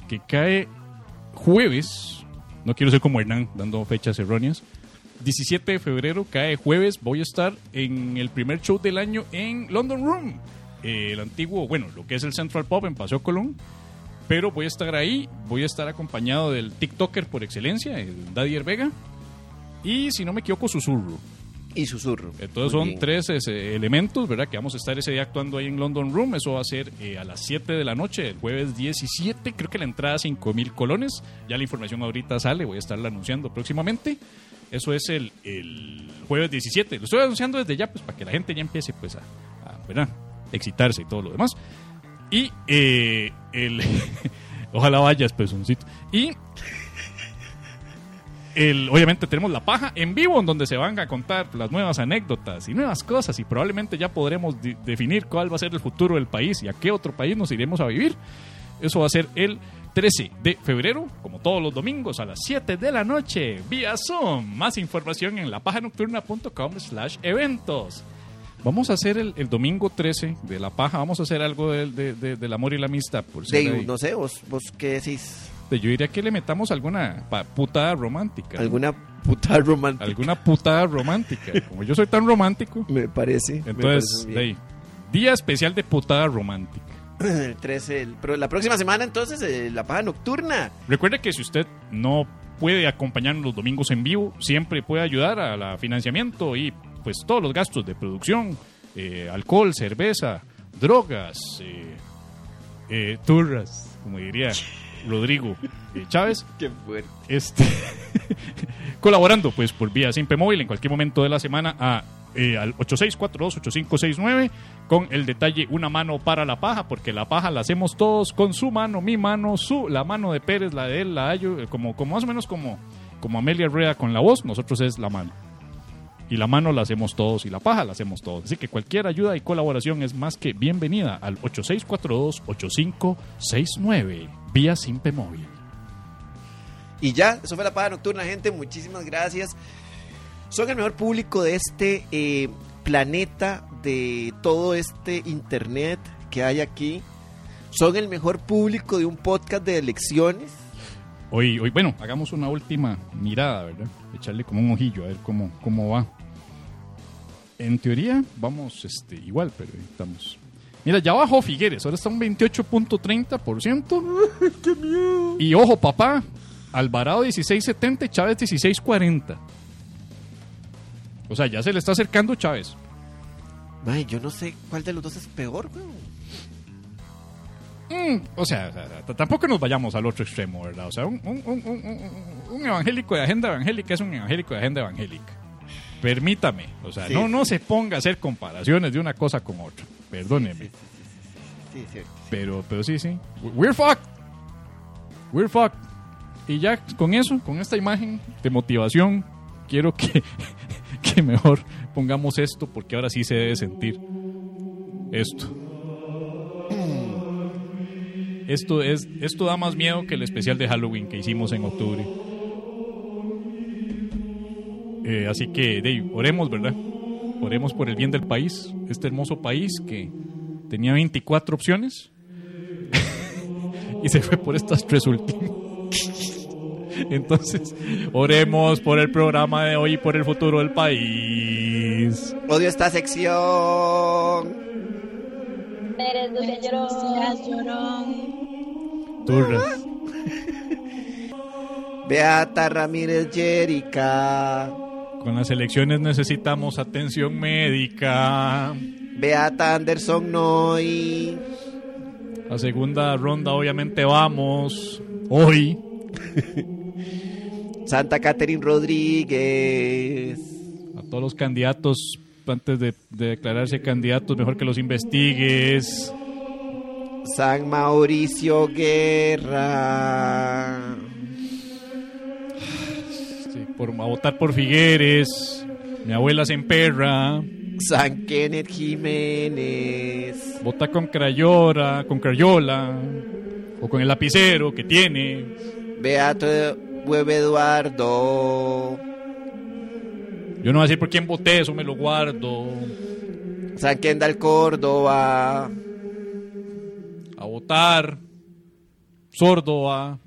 que cae jueves. No quiero ser como Hernán, dando fechas erróneas. 17 de febrero, cae jueves, voy a estar en el primer show del año en London Room. Eh, el antiguo, bueno, lo que es el Central Pop en Paseo Colón. Pero voy a estar ahí, voy a estar acompañado del TikToker por excelencia, el Daddy Vega. Y si no me equivoco, Susurro. Y Susurro. Entonces Muy son bien. tres ese, elementos, ¿verdad? Que vamos a estar ese día actuando ahí en London Room. Eso va a ser eh, a las 7 de la noche, el jueves 17. Creo que la entrada es 5 mil colones. Ya la información ahorita sale, voy a estarla anunciando próximamente. Eso es el, el jueves 17. Lo estoy anunciando desde ya, pues para que la gente ya empiece, pues, a, a, ¿verdad? excitarse y todo lo demás. Y eh, el. Ojalá vayas, pezoncito. Y el, obviamente tenemos la paja en vivo en donde se van a contar las nuevas anécdotas y nuevas cosas y probablemente ya podremos definir cuál va a ser el futuro del país y a qué otro país nos iremos a vivir. Eso va a ser el 13 de febrero, como todos los domingos a las 7 de la noche, vía Zoom. Más información en lapajanocturna.com slash eventos. Vamos a hacer el, el domingo 13 de La Paja, vamos a hacer algo del, de- de- del amor y la amistad. Por De- no sé, vos, vos qué decís. Yo diría que le metamos alguna putada romántica. Alguna putada romántica. Alguna putada romántica. Como yo soy tan romántico. Me parece. me Entonces, parece de ahí, día especial de putada romántica. El 13, el- pero la próxima semana entonces eh, la paja nocturna. Recuerde que si usted no puede acompañarnos los domingos en vivo, siempre puede ayudar a la financiamiento y pues todos los gastos de producción, eh, alcohol, cerveza, drogas, eh, eh, turras, como diría Rodrigo Chávez. Qué fuerte. Este, colaborando pues por vía Simpe Móvil en cualquier momento de la semana a, eh, al 8642-8569 con el detalle una mano para la paja, porque la paja la hacemos todos con su mano, mi mano, su, la mano de Pérez, la de él, la de eh, como, como más o menos como, como Amelia Rueda con la voz, nosotros es la mano. Y la mano la hacemos todos y la paja la hacemos todos. Así que cualquier ayuda y colaboración es más que bienvenida al 8642-8569 vía Simpe Móvil. Y ya, eso fue la paga nocturna, gente. Muchísimas gracias. Son el mejor público de este eh, planeta, de todo este internet que hay aquí. Son el mejor público de un podcast de elecciones. Hoy, hoy, bueno, hagamos una última mirada, ¿verdad? Echarle como un ojillo a ver cómo, cómo va. En teoría, vamos este, igual, pero ahí estamos. Mira, ya bajó Figueres, ahora está un 28.30%. ¡Qué miedo! Y ojo, papá, Alvarado 16.70 y Chávez 16.40. O sea, ya se le está acercando Chávez. Ay, yo no sé cuál de los dos es peor, weón. Mm, o sea, o sea, tampoco nos vayamos al otro extremo, ¿verdad? O sea, un, un- un- un- evangélico de agenda evangélica es un evangélico de agenda evangélica. Permítame, o sea, Sí, no, sí. no se ponga a hacer comparaciones de una cosa con otra. Perdóneme. Sí, cierto. Pero, pero sí, sí. We're fucked. We're fucked. Y ya con eso, con esta imagen de motivación, quiero que, mejor pongamos esto porque ahora sí se debe sentir esto. Esto, es, esto da más miedo que el especial de Halloween que hicimos en octubre. Eh, así que, Dave, oremos, ¿verdad? Oremos por el bien del país, este hermoso país que tenía 24 opciones y se fue por estas tres últimas. Entonces, oremos por el programa de hoy y por el futuro del país. Odio esta sección. Eres dulce llorón. Turras. Beata Ramírez Jerica. Con las elecciones necesitamos atención médica. Beata Anderson Noy. La segunda ronda obviamente vamos hoy. Santa Catherine Rodríguez. A todos los candidatos, antes de, de declararse candidatos, mejor que los investigues. San Mauricio Guerra. Sí, por, a votar por Figueres. Mi abuela se emperra. San Kenneth Jiménez. Vota con Crayola, con Crayola. O con el lapicero que tiene. Beato Hueve Eduardo. Yo no voy a decir por quién voté, eso me lo guardo. San Kendall Córdoba. A votar. Sordo va.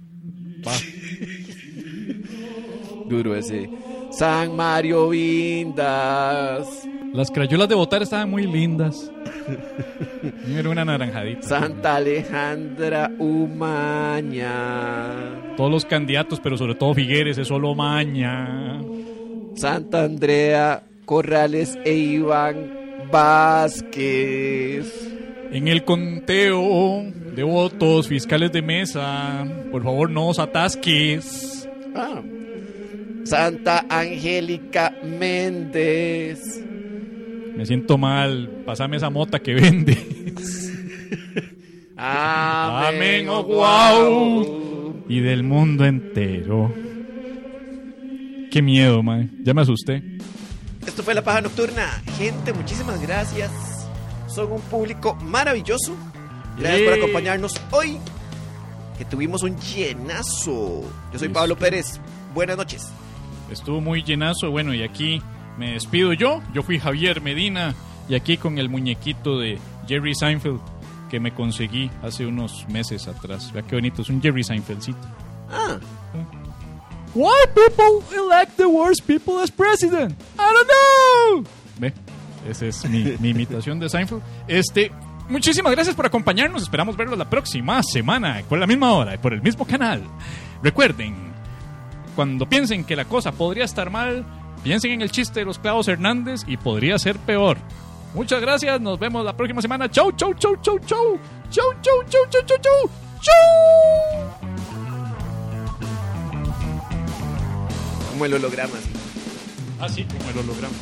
Va. Duro ese. San Mario Vindas. Las crayolas de votar estaban muy lindas. Era una naranjadita. Santa Alejandra Umaña. Todos los candidatos, pero sobre todo Figueres, es solo maña. Santa Andrea Corrales e Iván Vázquez. En el conteo de votos, fiscales de mesa, por favor no os atasques. Ah. Santa Angélica Méndez. Me siento mal, pasame esa mota que vende. Amén, oh oh, wow. Y del mundo entero. Qué miedo, mae. Ya me asusté. Esto fue La Paja Nocturna. Gente, muchísimas gracias. Son un público maravilloso. Gracias por acompañarnos hoy. Que tuvimos un llenazo. Yo soy Pablo Pérez. Buenas noches. Estuvo muy llenazo. Bueno, y aquí me despido yo. Yo fui Javier Medina. Y aquí con el muñequito de Jerry Seinfeld que me conseguí hace unos meses atrás. Vea qué bonito. Es un Jerry Seinfeldcito. Ah. Why people elect the worst people as president? I don't know. Ve, esa es mi, mi imitación de Seinfeld. Este, muchísimas gracias por acompañarnos. Esperamos verlos la próxima semana, por la misma hora y por el mismo canal. Recuerden, cuando piensen que la cosa podría estar mal, piensen en el chiste de los clavos Hernández y podría ser peor. Muchas gracias. Nos vemos la próxima semana. Chau, chau, chau, chau, chau. Chau, chau, chau, chau, chau, chau. Chau. Como el holograma. así. Ah, sí, como el holograma.